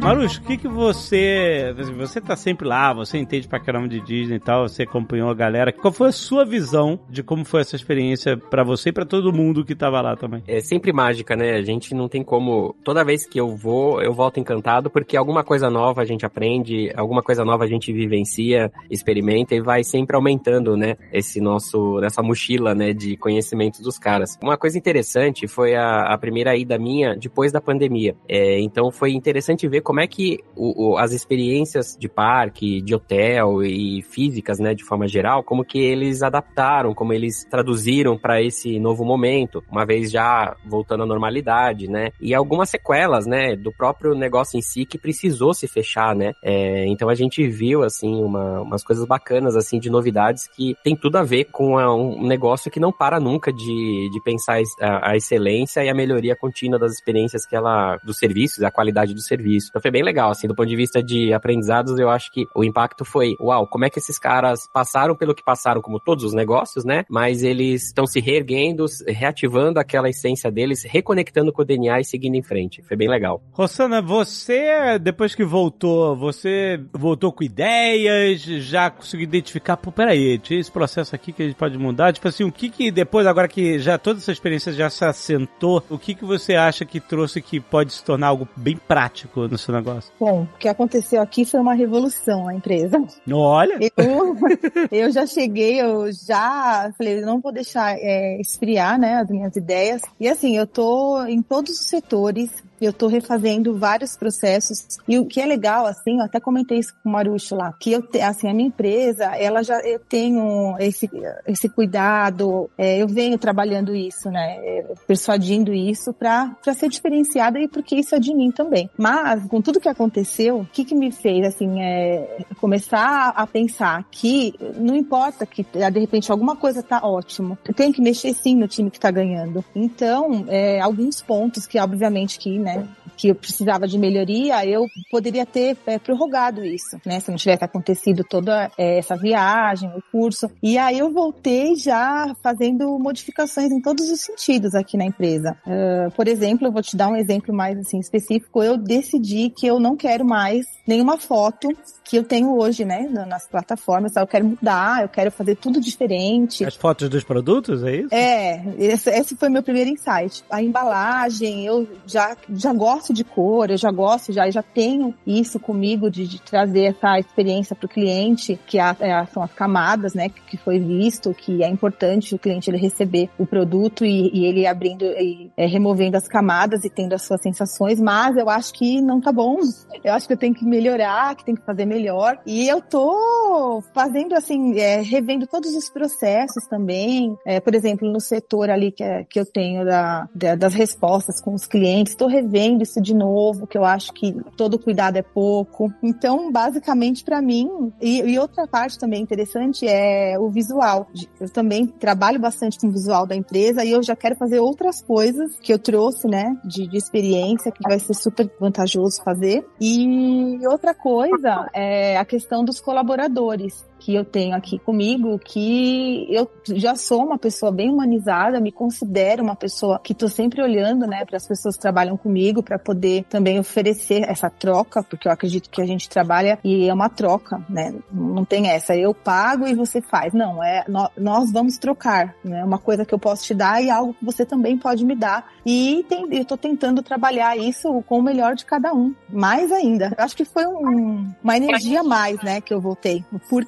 Marucho, o que que você... Você tá sempre lá, você entende pra caramba de Disney e tal, você acompanhou a galera. Qual foi a sua visão de como foi essa experiência para você e pra todo mundo que tava lá também? É sempre mágica, né? A gente não tem como... Toda vez que eu vou, eu volto encantado, porque alguma coisa nova a gente aprende, alguma coisa nova a gente vivencia, experimenta e vai sempre aumentando, né? Esse nosso... Nessa mochila, né? De conhecimentos dos caras. Uma coisa interessante foi a, a primeira ida minha depois da pandemia. É, então foi interessante ver como é que o, o, as experiências de parque, de hotel e físicas, né, de forma geral, como que eles adaptaram, como eles traduziram para esse novo momento, uma vez já voltando à normalidade, né? E algumas sequelas, né, do próprio negócio em si que precisou se fechar, né? É, então a gente viu assim uma, umas coisas bacanas assim de novidades que tem tudo a ver com a, um negócio que não para nunca de, de pensar a, a excelência e a melhoria contínua das experiências que ela dos serviços, a qualidade do serviço. Então foi bem legal, assim, do ponto de vista de aprendizados, eu acho que o impacto foi, uau, como é que esses caras passaram pelo que passaram, como todos os negócios, né? Mas eles estão se reerguendo, reativando aquela essência deles, reconectando com o DNA e seguindo em frente. Foi bem legal. Rossana, você, depois que voltou, você voltou com ideias, já conseguiu identificar, pô, peraí, tinha esse processo aqui que a gente pode mudar? Tipo assim, o que que depois, agora que já toda essa experiência já se assentou, o que que você acha que trouxe que pode se tornar algo bem prático no seu negócio? Bom, o que aconteceu aqui foi uma revolução na empresa. Olha! Eu, eu já cheguei, eu já falei, não vou deixar é, esfriar, né, as minhas ideias. E assim, eu tô em todos os setores, eu tô refazendo vários processos. E o que é legal, assim, eu até comentei isso com o Marucho lá, que eu, assim, a minha empresa, ela já, eu tenho esse, esse cuidado, é, eu venho trabalhando isso, né, é, persuadindo isso para ser diferenciada e porque isso é de mim também. Mas, com tudo que aconteceu, o que que me fez, assim, é, começar a pensar que não importa que, de repente, alguma coisa tá ótimo, tem que mexer sim no time que tá ganhando. Então, é, alguns pontos que, obviamente, que, né, que eu precisava de melhoria, eu poderia ter é, prorrogado isso, né? Se não tivesse acontecido toda é, essa viagem, o curso. E aí eu voltei já fazendo modificações em todos os sentidos aqui na empresa. Uh, por exemplo, eu vou te dar um exemplo mais assim específico. Eu decidi que eu não quero mais nenhuma foto que eu tenho hoje, né, nas plataformas. Eu quero mudar, eu quero fazer tudo diferente. As fotos dos produtos, é isso? É, esse, esse foi meu primeiro insight. A embalagem, eu já, já gosto de cor, eu já gosto, já, já tenho isso comigo de, de trazer essa experiência para o cliente, que é, é, são as camadas, né, que, que foi visto, que é importante o cliente ele receber o produto e, e ele abrindo e é, removendo as camadas e tendo as suas sensações, mas eu acho que não tá bom. Eu acho que eu tenho que melhorar, que tem que fazer melhor. E eu tô fazendo assim, é, revendo todos os processos também. É, por exemplo, no setor ali que, é, que eu tenho da, da, das respostas com os clientes, estou revendo isso de novo, que eu acho que todo cuidado é pouco. Então, basicamente, para mim, e, e, outra parte também interessante é o visual. Eu também trabalho bastante com o visual da empresa e eu já quero fazer outras coisas que eu trouxe, né, de, de experiência, que vai ser super vantajoso fazer. E outra coisa é a questão dos colaboradores que eu tenho aqui comigo, que eu já sou uma pessoa bem humanizada, me considero uma pessoa que estou sempre olhando, né, para as pessoas que trabalham comigo, para poder também oferecer essa troca, porque eu acredito que a gente trabalha e é uma troca, né? Não tem essa, eu pago e você faz. Não, é nós vamos trocar, né? Uma coisa que eu posso te dar e algo que você também pode me dar. E tem, eu estou tentando trabalhar isso com o melhor de cada um, mais ainda. Eu acho que foi um, uma energia mais, né, que eu voltei. Por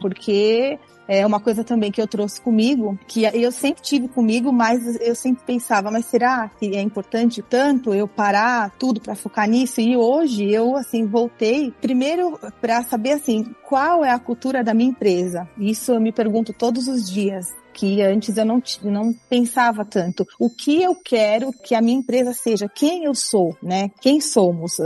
Porque é uma coisa também que eu trouxe comigo, que eu sempre tive comigo, mas eu sempre pensava, mas será que é importante tanto eu parar tudo para focar nisso? E hoje eu assim voltei primeiro para saber assim, qual é a cultura da minha empresa. Isso eu me pergunto todos os dias que antes eu não, não pensava tanto. O que eu quero que a minha empresa seja, quem eu sou, né? Quem somos?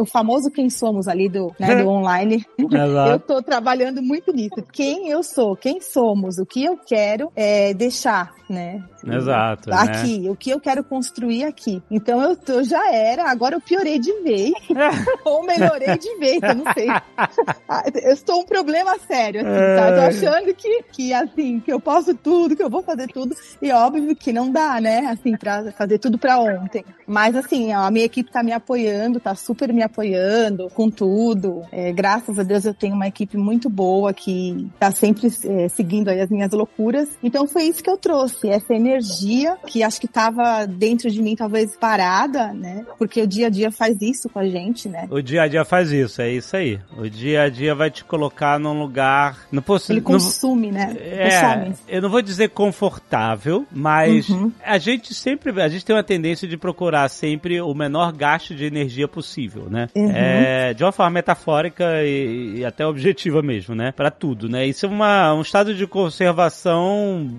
O famoso quem somos ali do, né, do online. eu estou trabalhando muito nisso. Quem eu sou, quem somos, o que eu quero é deixar, né? Exato. Aqui, né? o que eu quero construir aqui. Então eu, eu já era, agora eu piorei de vez. ou melhorei de vez, eu não sei. eu estou um problema sério, assim, tá? Eu tô achando que, que assim, que eu posso tudo tudo, que eu vou fazer tudo. E óbvio que não dá, né? Assim, pra fazer tudo pra ontem. Mas assim, a minha equipe tá me apoiando, tá super me apoiando com tudo. É, graças a Deus eu tenho uma equipe muito boa que tá sempre é, seguindo as minhas loucuras. Então foi isso que eu trouxe, essa energia que acho que tava dentro de mim talvez parada, né? Porque o dia a dia faz isso com a gente, né? O dia a dia faz isso, é isso aí. O dia a dia vai te colocar num lugar. Não posso, Ele consome, né? É, consome. eu não vou dizer confortável, mas uhum. a gente sempre, a gente tem uma tendência de procurar sempre o menor gasto de energia possível, né? Uhum. É, de uma forma metafórica e, e, até objetiva mesmo, né? Para tudo, né? Isso é uma, um estado de conservação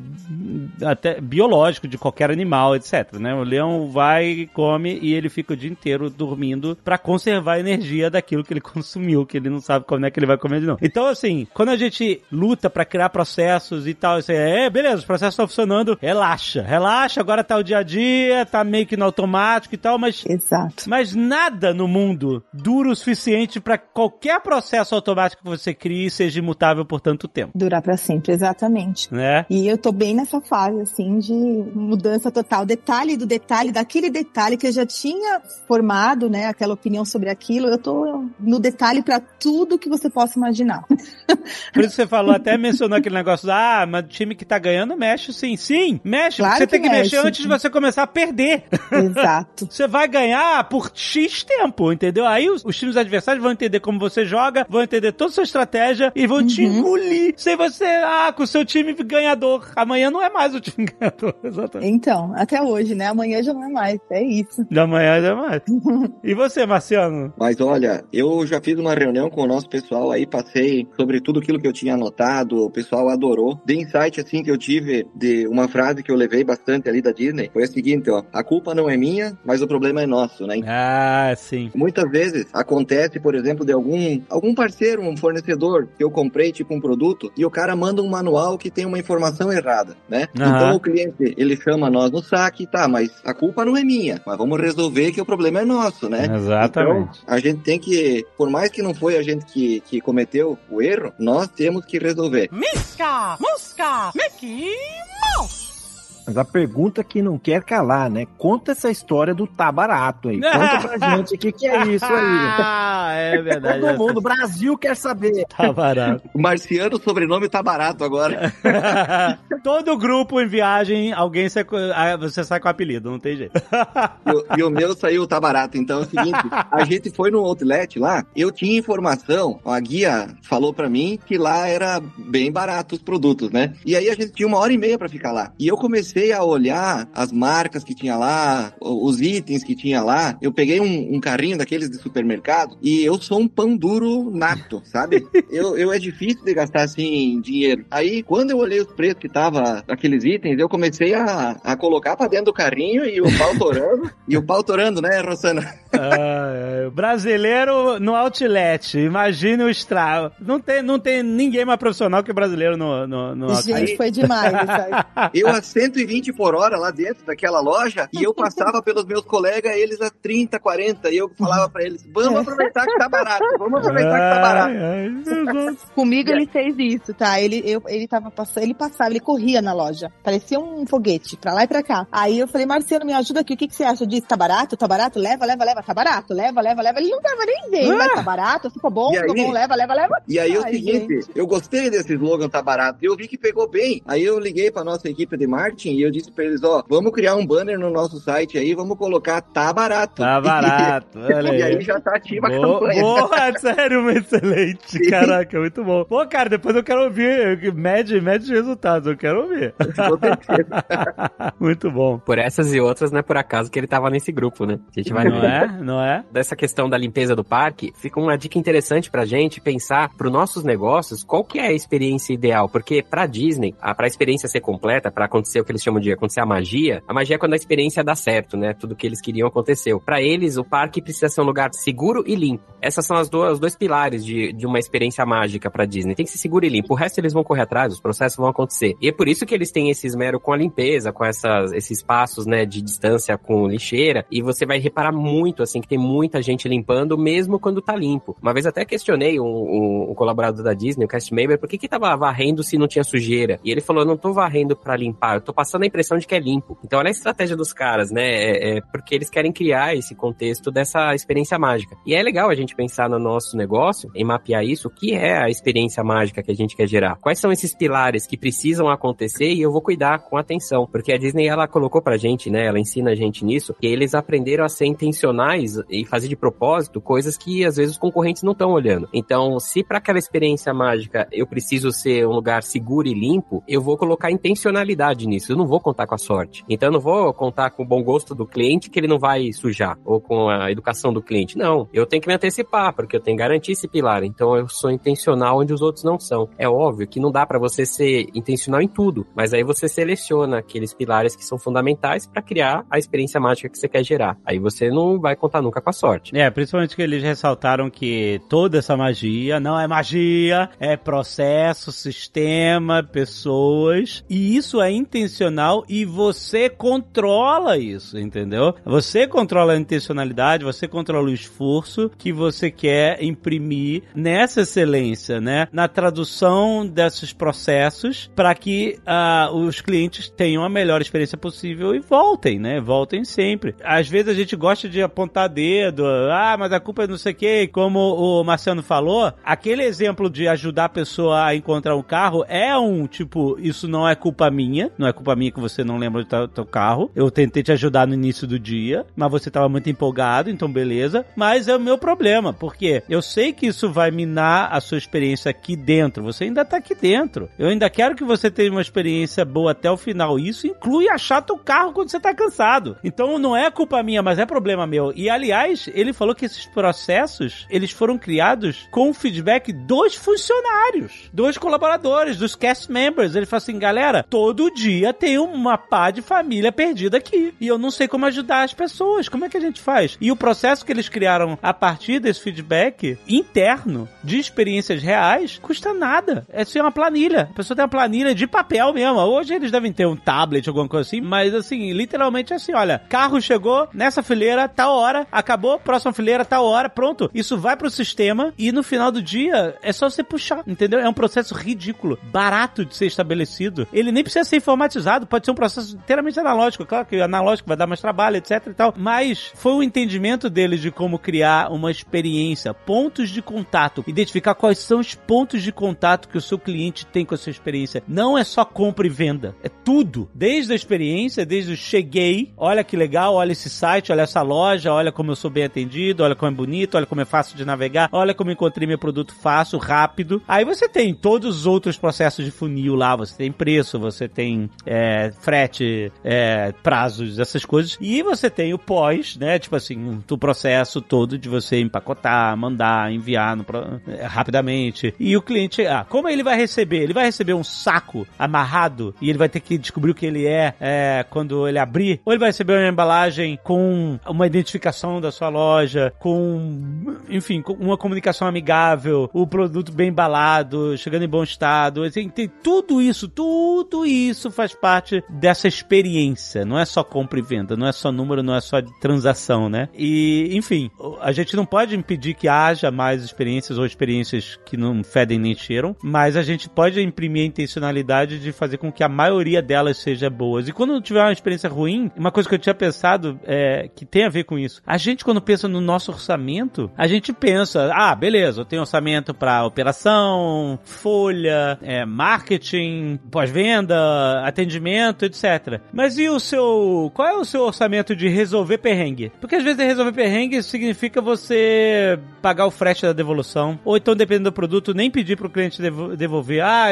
até biológico de qualquer animal, etc, né? O leão vai, come e ele fica o dia inteiro dormindo para conservar a energia daquilo que ele consumiu, que ele não sabe como é que ele vai comer de novo. Então, assim, quando a gente luta para criar processos e tal, isso é, é beleza, os processos estão funcionando, relaxa, relaxa, agora tá o dia a dia, tá meio que no automático e tal, mas. Exato. Mas nada no mundo dura o suficiente para qualquer processo automático que você crie seja imutável por tanto tempo. Durar para sempre, exatamente. Né? E eu tô bem nessa fase, assim, de mudança total. Detalhe do detalhe, daquele detalhe que eu já tinha formado, né, aquela opinião sobre aquilo, eu tô no detalhe para tudo que você possa imaginar. Por isso você falou, até mencionou aquele negócio, ah, mas time que tá ganhando mexe sim. Sim, mexe. Claro você que tem que mexe. mexer antes de você começar a perder. Exato. você vai ganhar por X tempo, entendeu? Aí os, os, times adversários vão entender como você joga, vão entender toda a sua estratégia e vão uhum. te engolir. Sem você, ah, com o seu time ganhador. Amanhã não é mais o time ganhador. Exatamente. Então, até hoje, né? Amanhã já não é mais. É isso. De amanhã já é mais. e você, Marciano? Mas olha, eu já fiz uma reunião com o nosso pessoal aí, passei sobre tudo aquilo que eu tinha anotado, o pessoal adorou. De insight, assim, que eu tive de uma frase que eu levei bastante ali da Disney foi a seguinte, ó. A culpa não é minha, mas o problema é nosso, né? Ah, sim. Muitas vezes acontece, por exemplo, de algum, algum parceiro, um fornecedor que eu comprei tipo um produto e o cara manda um manual que tem uma informação errada, né? Aham. Então o cliente, ele chama nós no saque, tá, mas a culpa não é minha, mas vamos resolver que o problema é nosso, né? Exatamente. Então, a gente tem que, por mais que não foi a gente que, que cometeu o erro, nós temos que resolver. Misca, Mickey Mas a pergunta que não quer calar, né? Conta essa história do tá barato aí. Conta pra gente o que, que é isso aí. Ah, é verdade. Todo mundo, o Brasil quer saber. Tá barato. O Marciano, o sobrenome tá barato agora. Todo grupo em viagem, alguém sai, com- ah, você sai com apelido, não tem jeito. E o, e o meu saiu tá barato. Então é o seguinte, a gente foi no outlet lá, eu tinha informação, a guia falou pra mim que lá era bem barato os produtos, né? E aí a gente tinha uma hora e meia pra ficar lá. E eu comecei a olhar as marcas que tinha lá, os itens que tinha lá. Eu peguei um, um carrinho daqueles de supermercado e eu sou um pão duro nato, sabe? Eu, eu é difícil de gastar assim dinheiro. Aí quando eu olhei os preços que tava aqueles itens, eu comecei a, a colocar pra dentro do carrinho e o pau torando. e o pau torando, né, Rosana? Ah. Brasileiro no outlet, imagine o estrago. Não tem, não tem ninguém mais profissional que brasileiro no, no, no outlet. Gente, foi demais aí. Eu a 120 por hora lá dentro daquela loja e eu passava pelos meus colegas, eles a 30, 40, e eu falava pra eles, vamos aproveitar que tá barato, vamos aproveitar que tá barato. Ai, ai, Jesus. Comigo ele fez isso, tá? Ele, eu, ele tava passando, ele passava, ele corria na loja. Parecia um foguete, pra lá e pra cá. Aí eu falei, Marcelo, me ajuda aqui, o que, que você acha disso? Tá barato? Tá barato? Leva, leva, leva, tá barato, leva, leva, leva. Ele não tava nem vendo, mas tá barato, ficou bom, ficou bom, leva, leva, leva. E aí o seguinte, eu gostei desse slogan tá barato, e eu vi que pegou bem. Aí eu liguei pra nossa equipe de marketing e eu disse pra eles, ó, vamos criar um banner no nosso site aí, vamos colocar tá barato. Tá barato, olha e aí. aí já tá ativa a campanha. boa, sério, excelente. Caraca, muito bom. Pô, cara, depois eu quero ouvir. Mede, mede os resultados, eu quero ouvir. Com certeza. muito bom. Por essas e outras, não é por acaso que ele tava nesse grupo, né? A gente vai Não é? Não é? dessa questão da limpeza do parque, fica uma dica interessante pra gente pensar para nossos negócios qual que é a experiência ideal, porque pra Disney, a pra experiência ser completa, pra acontecer o que eles chamam de acontecer a magia, a magia é quando a experiência dá certo, né? Tudo que eles queriam aconteceu. Pra eles, o parque precisa ser um lugar seguro e limpo. Essas são as duas, os dois pilares de, de uma experiência mágica pra Disney. Tem que ser seguro e limpo. O resto eles vão correr atrás, os processos vão acontecer. E é por isso que eles têm esse esmero com a limpeza, com essas, esses passos, né, de distância com lixeira. E você vai reparar muito, assim, que tem muita gente limpando, mesmo quando tá limpo. Uma vez até questionei um, um- um colaborador da Disney, o cast member, por que que tava varrendo se não tinha sujeira? E ele falou, não tô varrendo pra limpar, eu tô passando a impressão de que é limpo. Então olha a estratégia dos caras, né? É, é porque eles querem criar esse contexto dessa experiência mágica. E é legal a gente pensar no nosso negócio, em mapear isso, o que é a experiência mágica que a gente quer gerar. Quais são esses pilares que precisam acontecer e eu vou cuidar com atenção. Porque a Disney, ela colocou pra gente, né? Ela ensina a gente nisso, que eles aprenderam a ser intencionais e fazer de propósito coisas que às vezes os concorrentes não estão olhando. Então, se para aquela experiência mágica eu preciso ser um lugar seguro e limpo, eu vou colocar intencionalidade nisso. Não vou contar com a sorte. Então, eu não vou contar com o bom gosto do cliente que ele não vai sujar ou com a educação do cliente. Não, eu tenho que me antecipar porque eu tenho que garantir esse pilar. Então, eu sou intencional onde os outros não são. É óbvio que não dá para você ser intencional em tudo, mas aí você seleciona aqueles pilares que são fundamentais para criar a experiência mágica que você quer gerar. Aí você não vai contar nunca com a sorte. É, principalmente que eles ressaltaram que toda essa magia não é magia, é processo, sistema, pessoas. E isso é intencional e você controla isso, entendeu? Você controla a intencionalidade, você controla o esforço que você quer imprimir nessa excelência, né? Na tradução desses processos para que ah, os clientes tenham a melhor experiência possível e voltem, né? Voltem sempre. Às vezes a gente gosta de apontar dedo, ah, mas a culpa é não sei o que, como o Marciano falou, aquele exemplo de ajudar a pessoa a encontrar um carro é um tipo, isso não é culpa minha, não é culpa minha que você não lembra do teu, carro. Eu tentei te ajudar no início do dia, mas você estava muito empolgado, então beleza. Mas é o meu problema, porque eu sei que isso vai minar a sua experiência aqui dentro. Você ainda tá aqui dentro. Eu ainda quero que você tenha uma experiência boa até o final. Isso inclui achar teu carro quando você tá cansado. Então não é culpa minha, mas é problema meu. E aliás, ele falou que esses processos, eles foram criados com o feedback dos funcionários, dos colaboradores, dos cast members. Ele falou assim, galera, todo dia tem uma pá de família perdida aqui. E eu não sei como ajudar as pessoas. Como é que a gente faz? E o processo que eles criaram a partir desse feedback interno de experiências reais custa nada. É assim uma planilha. A pessoa tem uma planilha de papel mesmo. Hoje eles devem ter um tablet, alguma coisa assim, mas assim, literalmente é assim, olha, carro chegou nessa fileira, tal hora, acabou, próxima fileira, tal hora, pronto. Isso vai pro sistema e no final do dia é só você puxar, entendeu? É um processo ridículo, barato de ser estabelecido. Ele nem precisa ser informatizado, pode ser um processo inteiramente analógico. Claro que analógico vai dar mais trabalho, etc e tal, mas foi o entendimento deles de como criar uma experiência, pontos de contato, identificar quais são os pontos de contato que o seu cliente tem com a sua experiência. Não é só compra e venda, é tudo. Desde a experiência, desde o cheguei, olha que legal, olha esse site, olha essa loja, olha como eu sou bem atendido, olha como é bonito, olha como é fácil de navegar, olha como encontrei meu produto fácil, rápido. Aí você tem todos os outros processos de funil lá, você tem preço, você tem é, frete, é, prazos, essas coisas. E você tem o pós, né? Tipo assim, o processo todo de você empacotar, mandar, enviar no, é, rapidamente. E o cliente, ah, como ele vai receber? Ele vai receber um saco amarrado e ele vai ter que descobrir o que ele é, é quando ele abrir? Ou ele vai receber uma embalagem com uma identificação da sua loja, com, enfim, com uma comunicação amigável, o produto bem embalado, chegando em bom estado. Assim, tem tudo isso, tudo isso faz parte dessa experiência. Não é só compra e venda, não é só número, não é só transação, né? E, enfim, a gente não pode impedir que haja mais experiências ou experiências que não fedem nem cheiram, mas a gente pode imprimir a intencionalidade de fazer com que a maioria delas seja boas. E quando tiver uma experiência ruim, uma coisa que eu tinha pensado é que tem a ver com isso. A gente, quando pensa no nosso orçamento, a gente pensa, ah, beleza, eu tenho orçamento para operação, folha, é, marketing, pós-venda, atendimento, etc. Mas e o seu. Qual é o seu orçamento de resolver perrengue? Porque às vezes resolver perrengue significa você pagar o frete da devolução, ou então, dependendo do produto, nem pedir pro cliente devolver. Ah,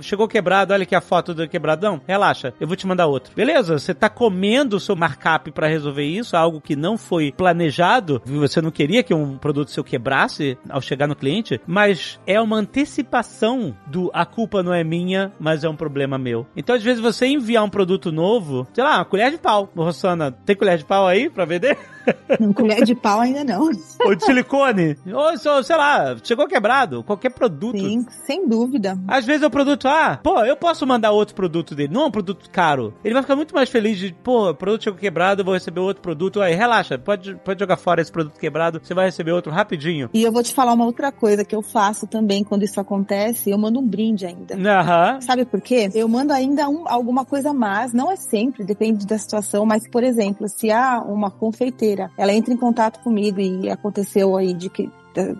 chegou quebrado, olha aqui a foto do quebradão. Relaxa, eu vou te mandar outro. Beleza, você tá comendo o seu markup para resolver isso, algo que não foi planejado, você não queria que um produto seu quebrasse ao chegar no cliente, mas é uma antecipação do a culpa não é minha, mas é um problema meu. Então, às vezes, você enviar um produto novo, sei lá, uma colher de pau. Rosana, tem colher de pau aí pra vender? Não, colher de pau ainda não. Ou de silicone. Ou, sei lá, chegou quebrado. Qualquer produto. Sim, sem dúvida. Às vezes é o produto, ah, pô, eu posso mandar outro produto dele. Não é um produto caro. Ele vai ficar muito mais feliz de, pô, o produto chegou quebrado, eu vou receber outro produto. Aí, relaxa, pode, pode jogar fora esse produto quebrado, você vai receber outro rapidinho. E eu vou te falar uma outra coisa que eu faço também quando isso acontece, eu mando um brinde ainda. Aham. Sabe por quê? Eu mando ainda um, alguma coisa mais, não é sempre, depende da situação, mas, por exemplo, se há uma confeiteira, ela entra em contato comigo e aconteceu aí de que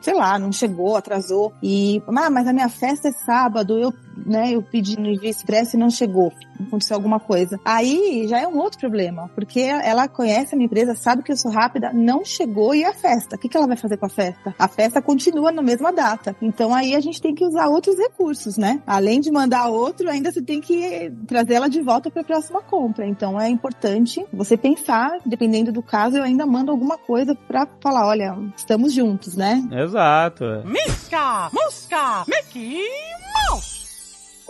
sei lá, não chegou, atrasou. E, ah, mas a minha festa é sábado, eu né, eu pedi no envio expresso e não chegou. Aconteceu alguma coisa. Aí já é um outro problema, porque ela conhece a minha empresa, sabe que eu sou rápida, não chegou e a festa. O que, que ela vai fazer com a festa? A festa continua na mesma data. Então aí a gente tem que usar outros recursos, né? Além de mandar outro, ainda você tem que trazer ela de volta para a próxima compra. Então é importante você pensar, dependendo do caso, eu ainda mando alguma coisa para falar, olha, estamos juntos, né? Exato. Misca, Musca, Mickey Mouse.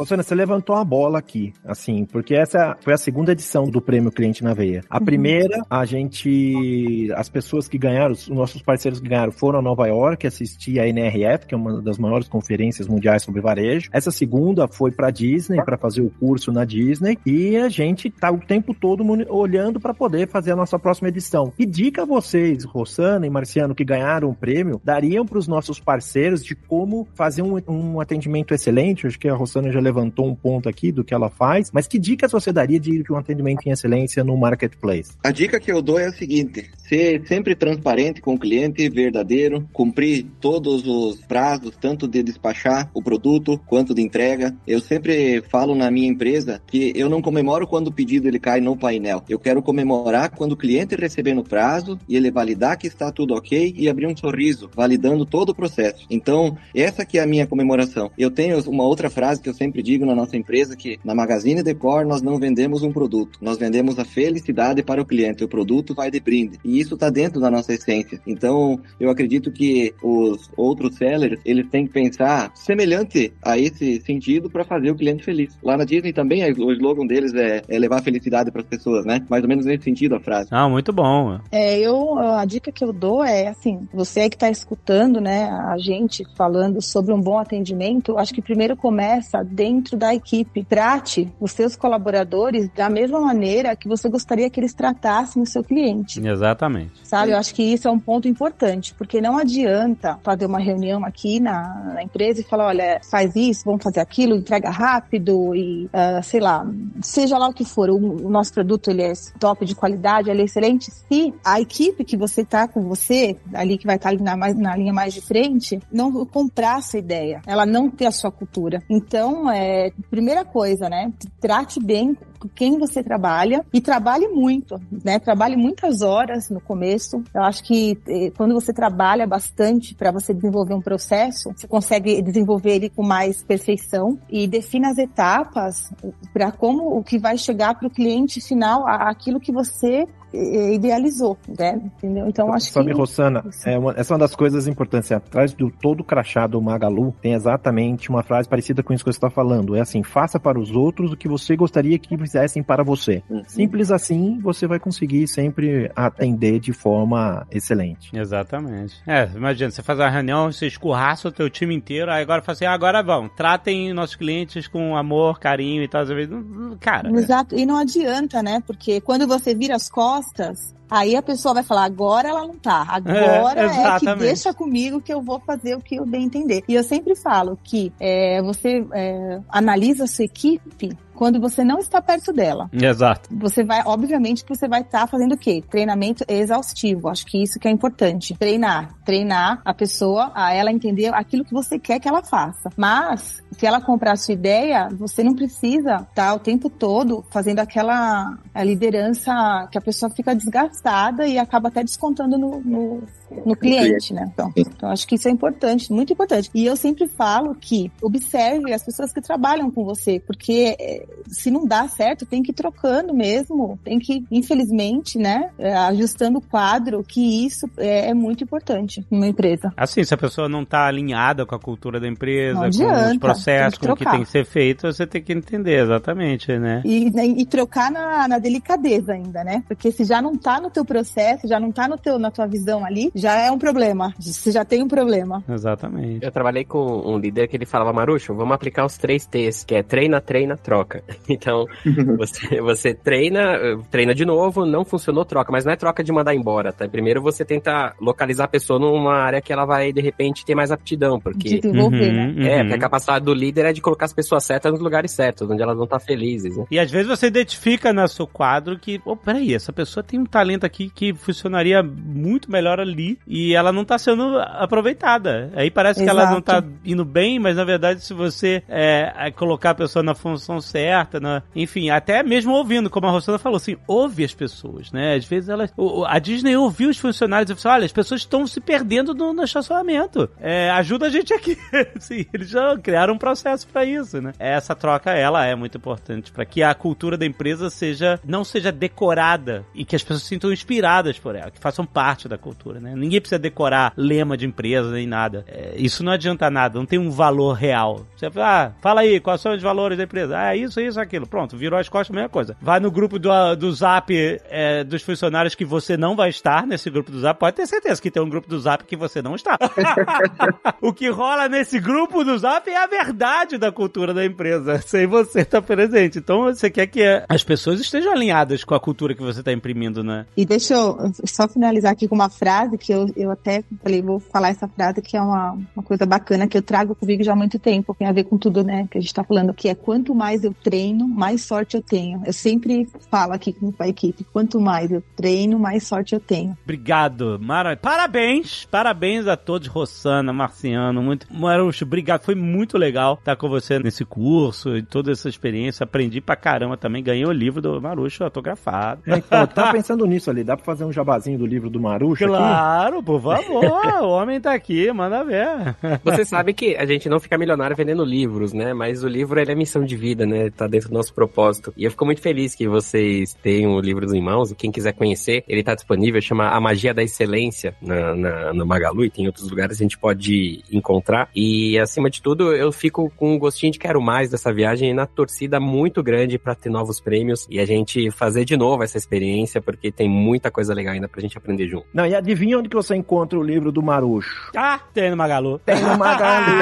Ô, Sônia, você levantou a bola aqui, assim, porque essa foi a segunda edição do Prêmio Cliente na Veia. A uhum. primeira, a gente. As pessoas que ganharam, os nossos parceiros que ganharam foram a Nova York assistir a NRF, que é uma das maiores conferências mundiais sobre varejo. Essa segunda foi para Disney, para fazer o curso na Disney. E a gente tá o tempo todo olhando para poder fazer a nossa próxima edição. E dica vocês, Rossana e Marciano, que ganharam o prêmio, dariam para os nossos parceiros de como fazer um, um atendimento excelente. Acho que a Rossana já levantou um ponto aqui do que ela faz, mas que dicas você daria de um atendimento em excelência no marketplace? A dica que eu dou é a seguinte: ser sempre transparente com o cliente, verdadeiro, cumprir todos os prazos, tanto de despachar o produto quanto de entrega. Eu sempre falo na minha empresa que eu não comemoro quando o pedido ele cai no painel. Eu quero comemorar quando o cliente receber no prazo e ele validar que está tudo ok e abrir um sorriso, validando todo o processo. Então, essa que é a minha comemoração. Eu tenho uma outra frase que eu sempre sempre digo na nossa empresa que na Magazine Decor nós não vendemos um produto, nós vendemos a felicidade para o cliente. O produto vai de brinde. E isso está dentro da nossa essência. Então, eu acredito que os outros sellers, eles têm que pensar semelhante a esse sentido para fazer o cliente feliz. Lá na Disney também, o slogan deles é, é levar felicidade para as pessoas, né? Mais ou menos nesse sentido a frase. Ah, muito bom. É, eu, a dica que eu dou é assim, você que está escutando, né, a gente falando sobre um bom atendimento, acho que primeiro começa dentro da equipe. Trate os seus colaboradores da mesma maneira que você gostaria que eles tratassem o seu cliente. Exatamente. Sabe, eu acho que isso é um ponto importante, porque não adianta fazer uma reunião aqui na, na empresa e falar, olha, faz isso, vamos fazer aquilo, entrega rápido e, uh, sei lá, seja lá o que for, o, o, nosso produto ele é top de qualidade, ele é excelente, se a equipe que você tá com você, ali que vai estar tá na, na linha mais de frente, não comprar essa ideia, ela não ter a sua cultura. Então, é, primeira coisa, né, trate bem com quem você trabalha e trabalhe muito, né? Trabalhe muitas horas no começo. Eu acho que eh, quando você trabalha bastante para você desenvolver um processo, você consegue desenvolver ele com mais perfeição e defina as etapas para como o que vai chegar para o cliente final, aquilo que você idealizou, né? Entendeu? Então acho Sabe, que. Rossana, é uma, essa é uma das coisas importantes. Atrás do todo crachá do Magalu tem exatamente uma frase parecida com isso que você está falando. É assim: faça para os outros o que você gostaria que fizessem para você. Uhum. Simples assim, você vai conseguir sempre atender de forma excelente. Exatamente. É, imagina, você faz uma reunião, você escorraça o teu time inteiro, aí agora fala assim: ah, agora vão, tratem nossos clientes com amor, carinho e tal. Cara. Exato. E não adianta, né? Porque quando você vira as costas, costas, aí a pessoa vai falar, agora ela não tá, agora é, é que deixa comigo que eu vou fazer o que eu bem entender. E eu sempre falo que é, você é, analisa a sua equipe quando você não está perto dela. Exato. Você vai, obviamente, que você vai estar tá fazendo o quê? Treinamento exaustivo. Acho que isso que é importante. Treinar. Treinar a pessoa a ela entender aquilo que você quer que ela faça. Mas, se ela comprar a sua ideia, você não precisa estar tá o tempo todo fazendo aquela liderança que a pessoa fica desgastada e acaba até descontando no, no no cliente, né? Então, então, acho que isso é importante, muito importante. E eu sempre falo que observe as pessoas que trabalham com você, porque é, se não dá certo, tem que ir trocando mesmo, tem que, infelizmente, né, é, ajustando o quadro, que isso é, é muito importante numa empresa. Assim, se a pessoa não está alinhada com a cultura da empresa, adianta, com os processos, com o que tem que ser feito, você tem que entender exatamente, né? E, né, e trocar na, na delicadeza ainda, né? Porque se já não está no teu processo, já não está no teu, na tua visão ali, já é um problema. Você já tem um problema. Exatamente. Eu trabalhei com um líder que ele falava, Marucho, vamos aplicar os três T's, que é treina, treina, troca. Então, você, você treina, treina de novo, não funcionou, troca. Mas não é troca de mandar embora, tá? Primeiro você tenta localizar a pessoa numa área que ela vai, de repente, ter mais aptidão, porque... Desenvolver, uhum, né? Uhum. É, porque a capacidade do líder é de colocar as pessoas certas nos lugares certos, onde elas vão estar felizes, né? E às vezes você identifica no seu quadro que, oh, peraí, essa pessoa tem um talento aqui que funcionaria muito melhor ali e ela não tá sendo aproveitada. Aí parece Exato. que ela não tá indo bem, mas na verdade, se você é, colocar a pessoa na função certa, na, enfim, até mesmo ouvindo, como a Rosana falou, assim, ouve as pessoas, né? Às vezes elas. A Disney ouviu os funcionários e falou: assim, olha, as pessoas estão se perdendo no, no estacionamento. É, ajuda a gente aqui. Sim, eles já criaram um processo para isso, né? Essa troca, ela é muito importante para que a cultura da empresa seja não seja decorada e que as pessoas se sintam inspiradas por ela, que façam parte da cultura, né? Ninguém precisa decorar lema de empresa nem nada. É, isso não adianta nada, não tem um valor real. Você fala, ah, fala aí, quais são os valores da empresa? Ah, isso, isso, aquilo. Pronto, virou as costas, a mesma coisa. Vai no grupo do, do Zap é, dos funcionários que você não vai estar nesse grupo do Zap, pode ter certeza que tem um grupo do Zap que você não está. o que rola nesse grupo do Zap é a verdade da cultura da empresa, sem você estar presente. Então você quer que as pessoas estejam alinhadas com a cultura que você está imprimindo, né? E deixa eu só finalizar aqui com uma frase que eu, eu até falei, vou falar essa frase que é uma, uma coisa bacana que eu trago comigo já há muito tempo, tem a ver com tudo, né, que a gente tá falando, que é quanto mais eu treino, mais sorte eu tenho. Eu sempre falo aqui com a equipe, quanto mais eu treino, mais sorte eu tenho. Obrigado, Mara. Parabéns, parabéns a todos, Rossana, Marciano, muito. Marucho, obrigado, foi muito legal estar com você nesse curso e toda essa experiência. Aprendi pra caramba também, ganhei o livro do Marucho autografado. É, então, eu tava pensando nisso ali, dá pra fazer um jabazinho do livro do Marucho aqui? Claro, por favor, o homem tá aqui, manda ver. Você sabe que a gente não fica milionário vendendo livros, né? Mas o livro ele é missão de vida, né? Tá dentro do nosso propósito. E eu fico muito feliz que vocês tenham o livro em mãos. Quem quiser conhecer, ele tá disponível, chama A Magia da Excelência na, na, no Magalu e tem outros lugares que a gente pode encontrar. E acima de tudo, eu fico com um gostinho de quero mais dessa viagem e na torcida muito grande para ter novos prêmios e a gente fazer de novo essa experiência, porque tem muita coisa legal ainda pra gente aprender junto. Não, e adivinha onde que você encontra o livro do Marucho? Ah, tem no Magalu. Tem no Magalu.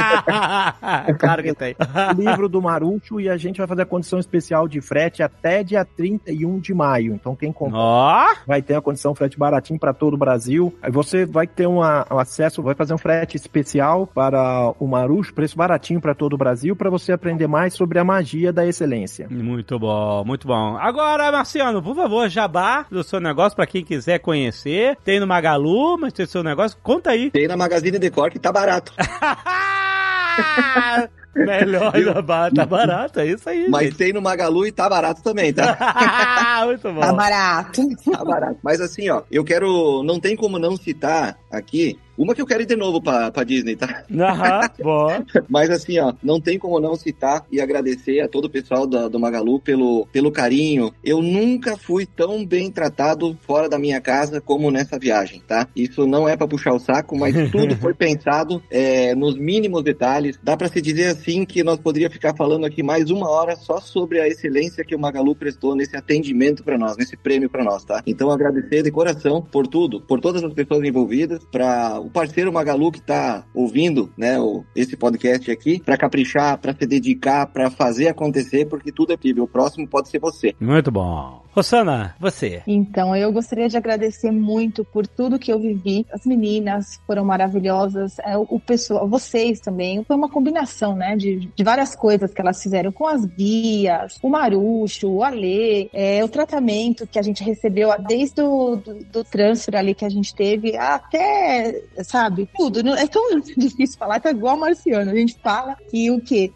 claro que tem. livro do Marucho e a gente vai fazer a condição especial de frete até dia 31 de maio. Então quem comprar Ó, vai ter a condição frete baratinho para todo o Brasil. Aí você vai ter uma, um acesso, vai fazer um frete especial para o Marucho, preço baratinho para todo o Brasil, para você aprender mais sobre a magia da excelência. muito bom, muito bom. Agora, Marciano, por favor, jabá do seu negócio pra quem quiser conhecer. Tem no Magalu, mas tem seu negócio. Conta aí. Tem na Magazine Decor que tá barato. Melhor da tá barato, é isso aí. Mas gente. tem no Magalu e tá barato também, tá? muito bom. Tá barato. Tá barato. Mas assim, ó, eu quero. Não tem como não citar aqui. Uma que eu quero ir de novo pra, pra Disney, tá? Aham, bom. Mas assim, ó, não tem como não citar e agradecer a todo o pessoal do, do Magalu pelo, pelo carinho. Eu nunca fui tão bem tratado fora da minha casa como nessa viagem, tá? Isso não é pra puxar o saco, mas tudo foi pensado é, nos mínimos detalhes. Dá pra se dizer assim que nós poderíamos ficar falando aqui mais uma hora só sobre a excelência que o Magalu prestou nesse atendimento pra nós, nesse prêmio pra nós, tá? Então agradecer de coração por tudo, por todas as pessoas envolvidas, para o parceiro Magalu que tá ouvindo, né, o, esse podcast aqui, pra caprichar, pra se dedicar, pra fazer acontecer, porque tudo é possível. O próximo pode ser você. Muito bom. Rossana, você. Então, eu gostaria de agradecer muito por tudo que eu vivi. As meninas foram maravilhosas, é, o, o pessoal, vocês também. Foi uma combinação, né, de, de várias coisas que elas fizeram com as guias, o Marucho, o Alê, é, o tratamento que a gente recebeu desde o do, do transfer ali que a gente teve até, sabe, tudo. É tão difícil falar, tá igual marciano. A gente fala que o quê?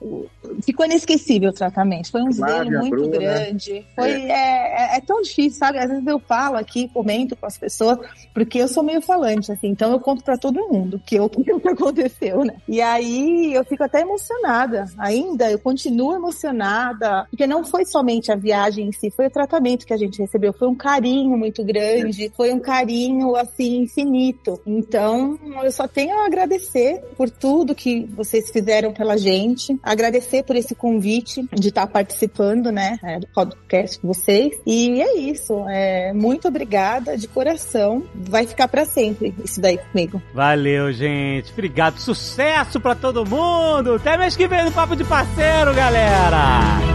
Ficou inesquecível o tratamento. Foi um zelo muito Bruna. grande. Foi, é, é- é tão difícil, sabe? Às vezes eu falo aqui, comento com as pessoas, porque eu sou meio falante, assim, então eu conto pra todo mundo que eu- o que aconteceu, né? E aí eu fico até emocionada. Ainda eu continuo emocionada, porque não foi somente a viagem em si, foi o tratamento que a gente recebeu, foi um carinho muito grande, foi um carinho assim infinito. Então, eu só tenho a agradecer por tudo que vocês fizeram pela gente, agradecer por esse convite de estar participando, né, é, do podcast com vocês. É isso. É, muito obrigada de coração. Vai ficar pra sempre isso daí comigo. Valeu, gente. Obrigado. Sucesso pra todo mundo. Até mês que vem no Papo de Parceiro, galera.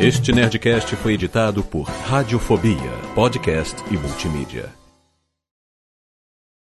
Este Nerdcast foi editado por Radiofobia, podcast e multimídia.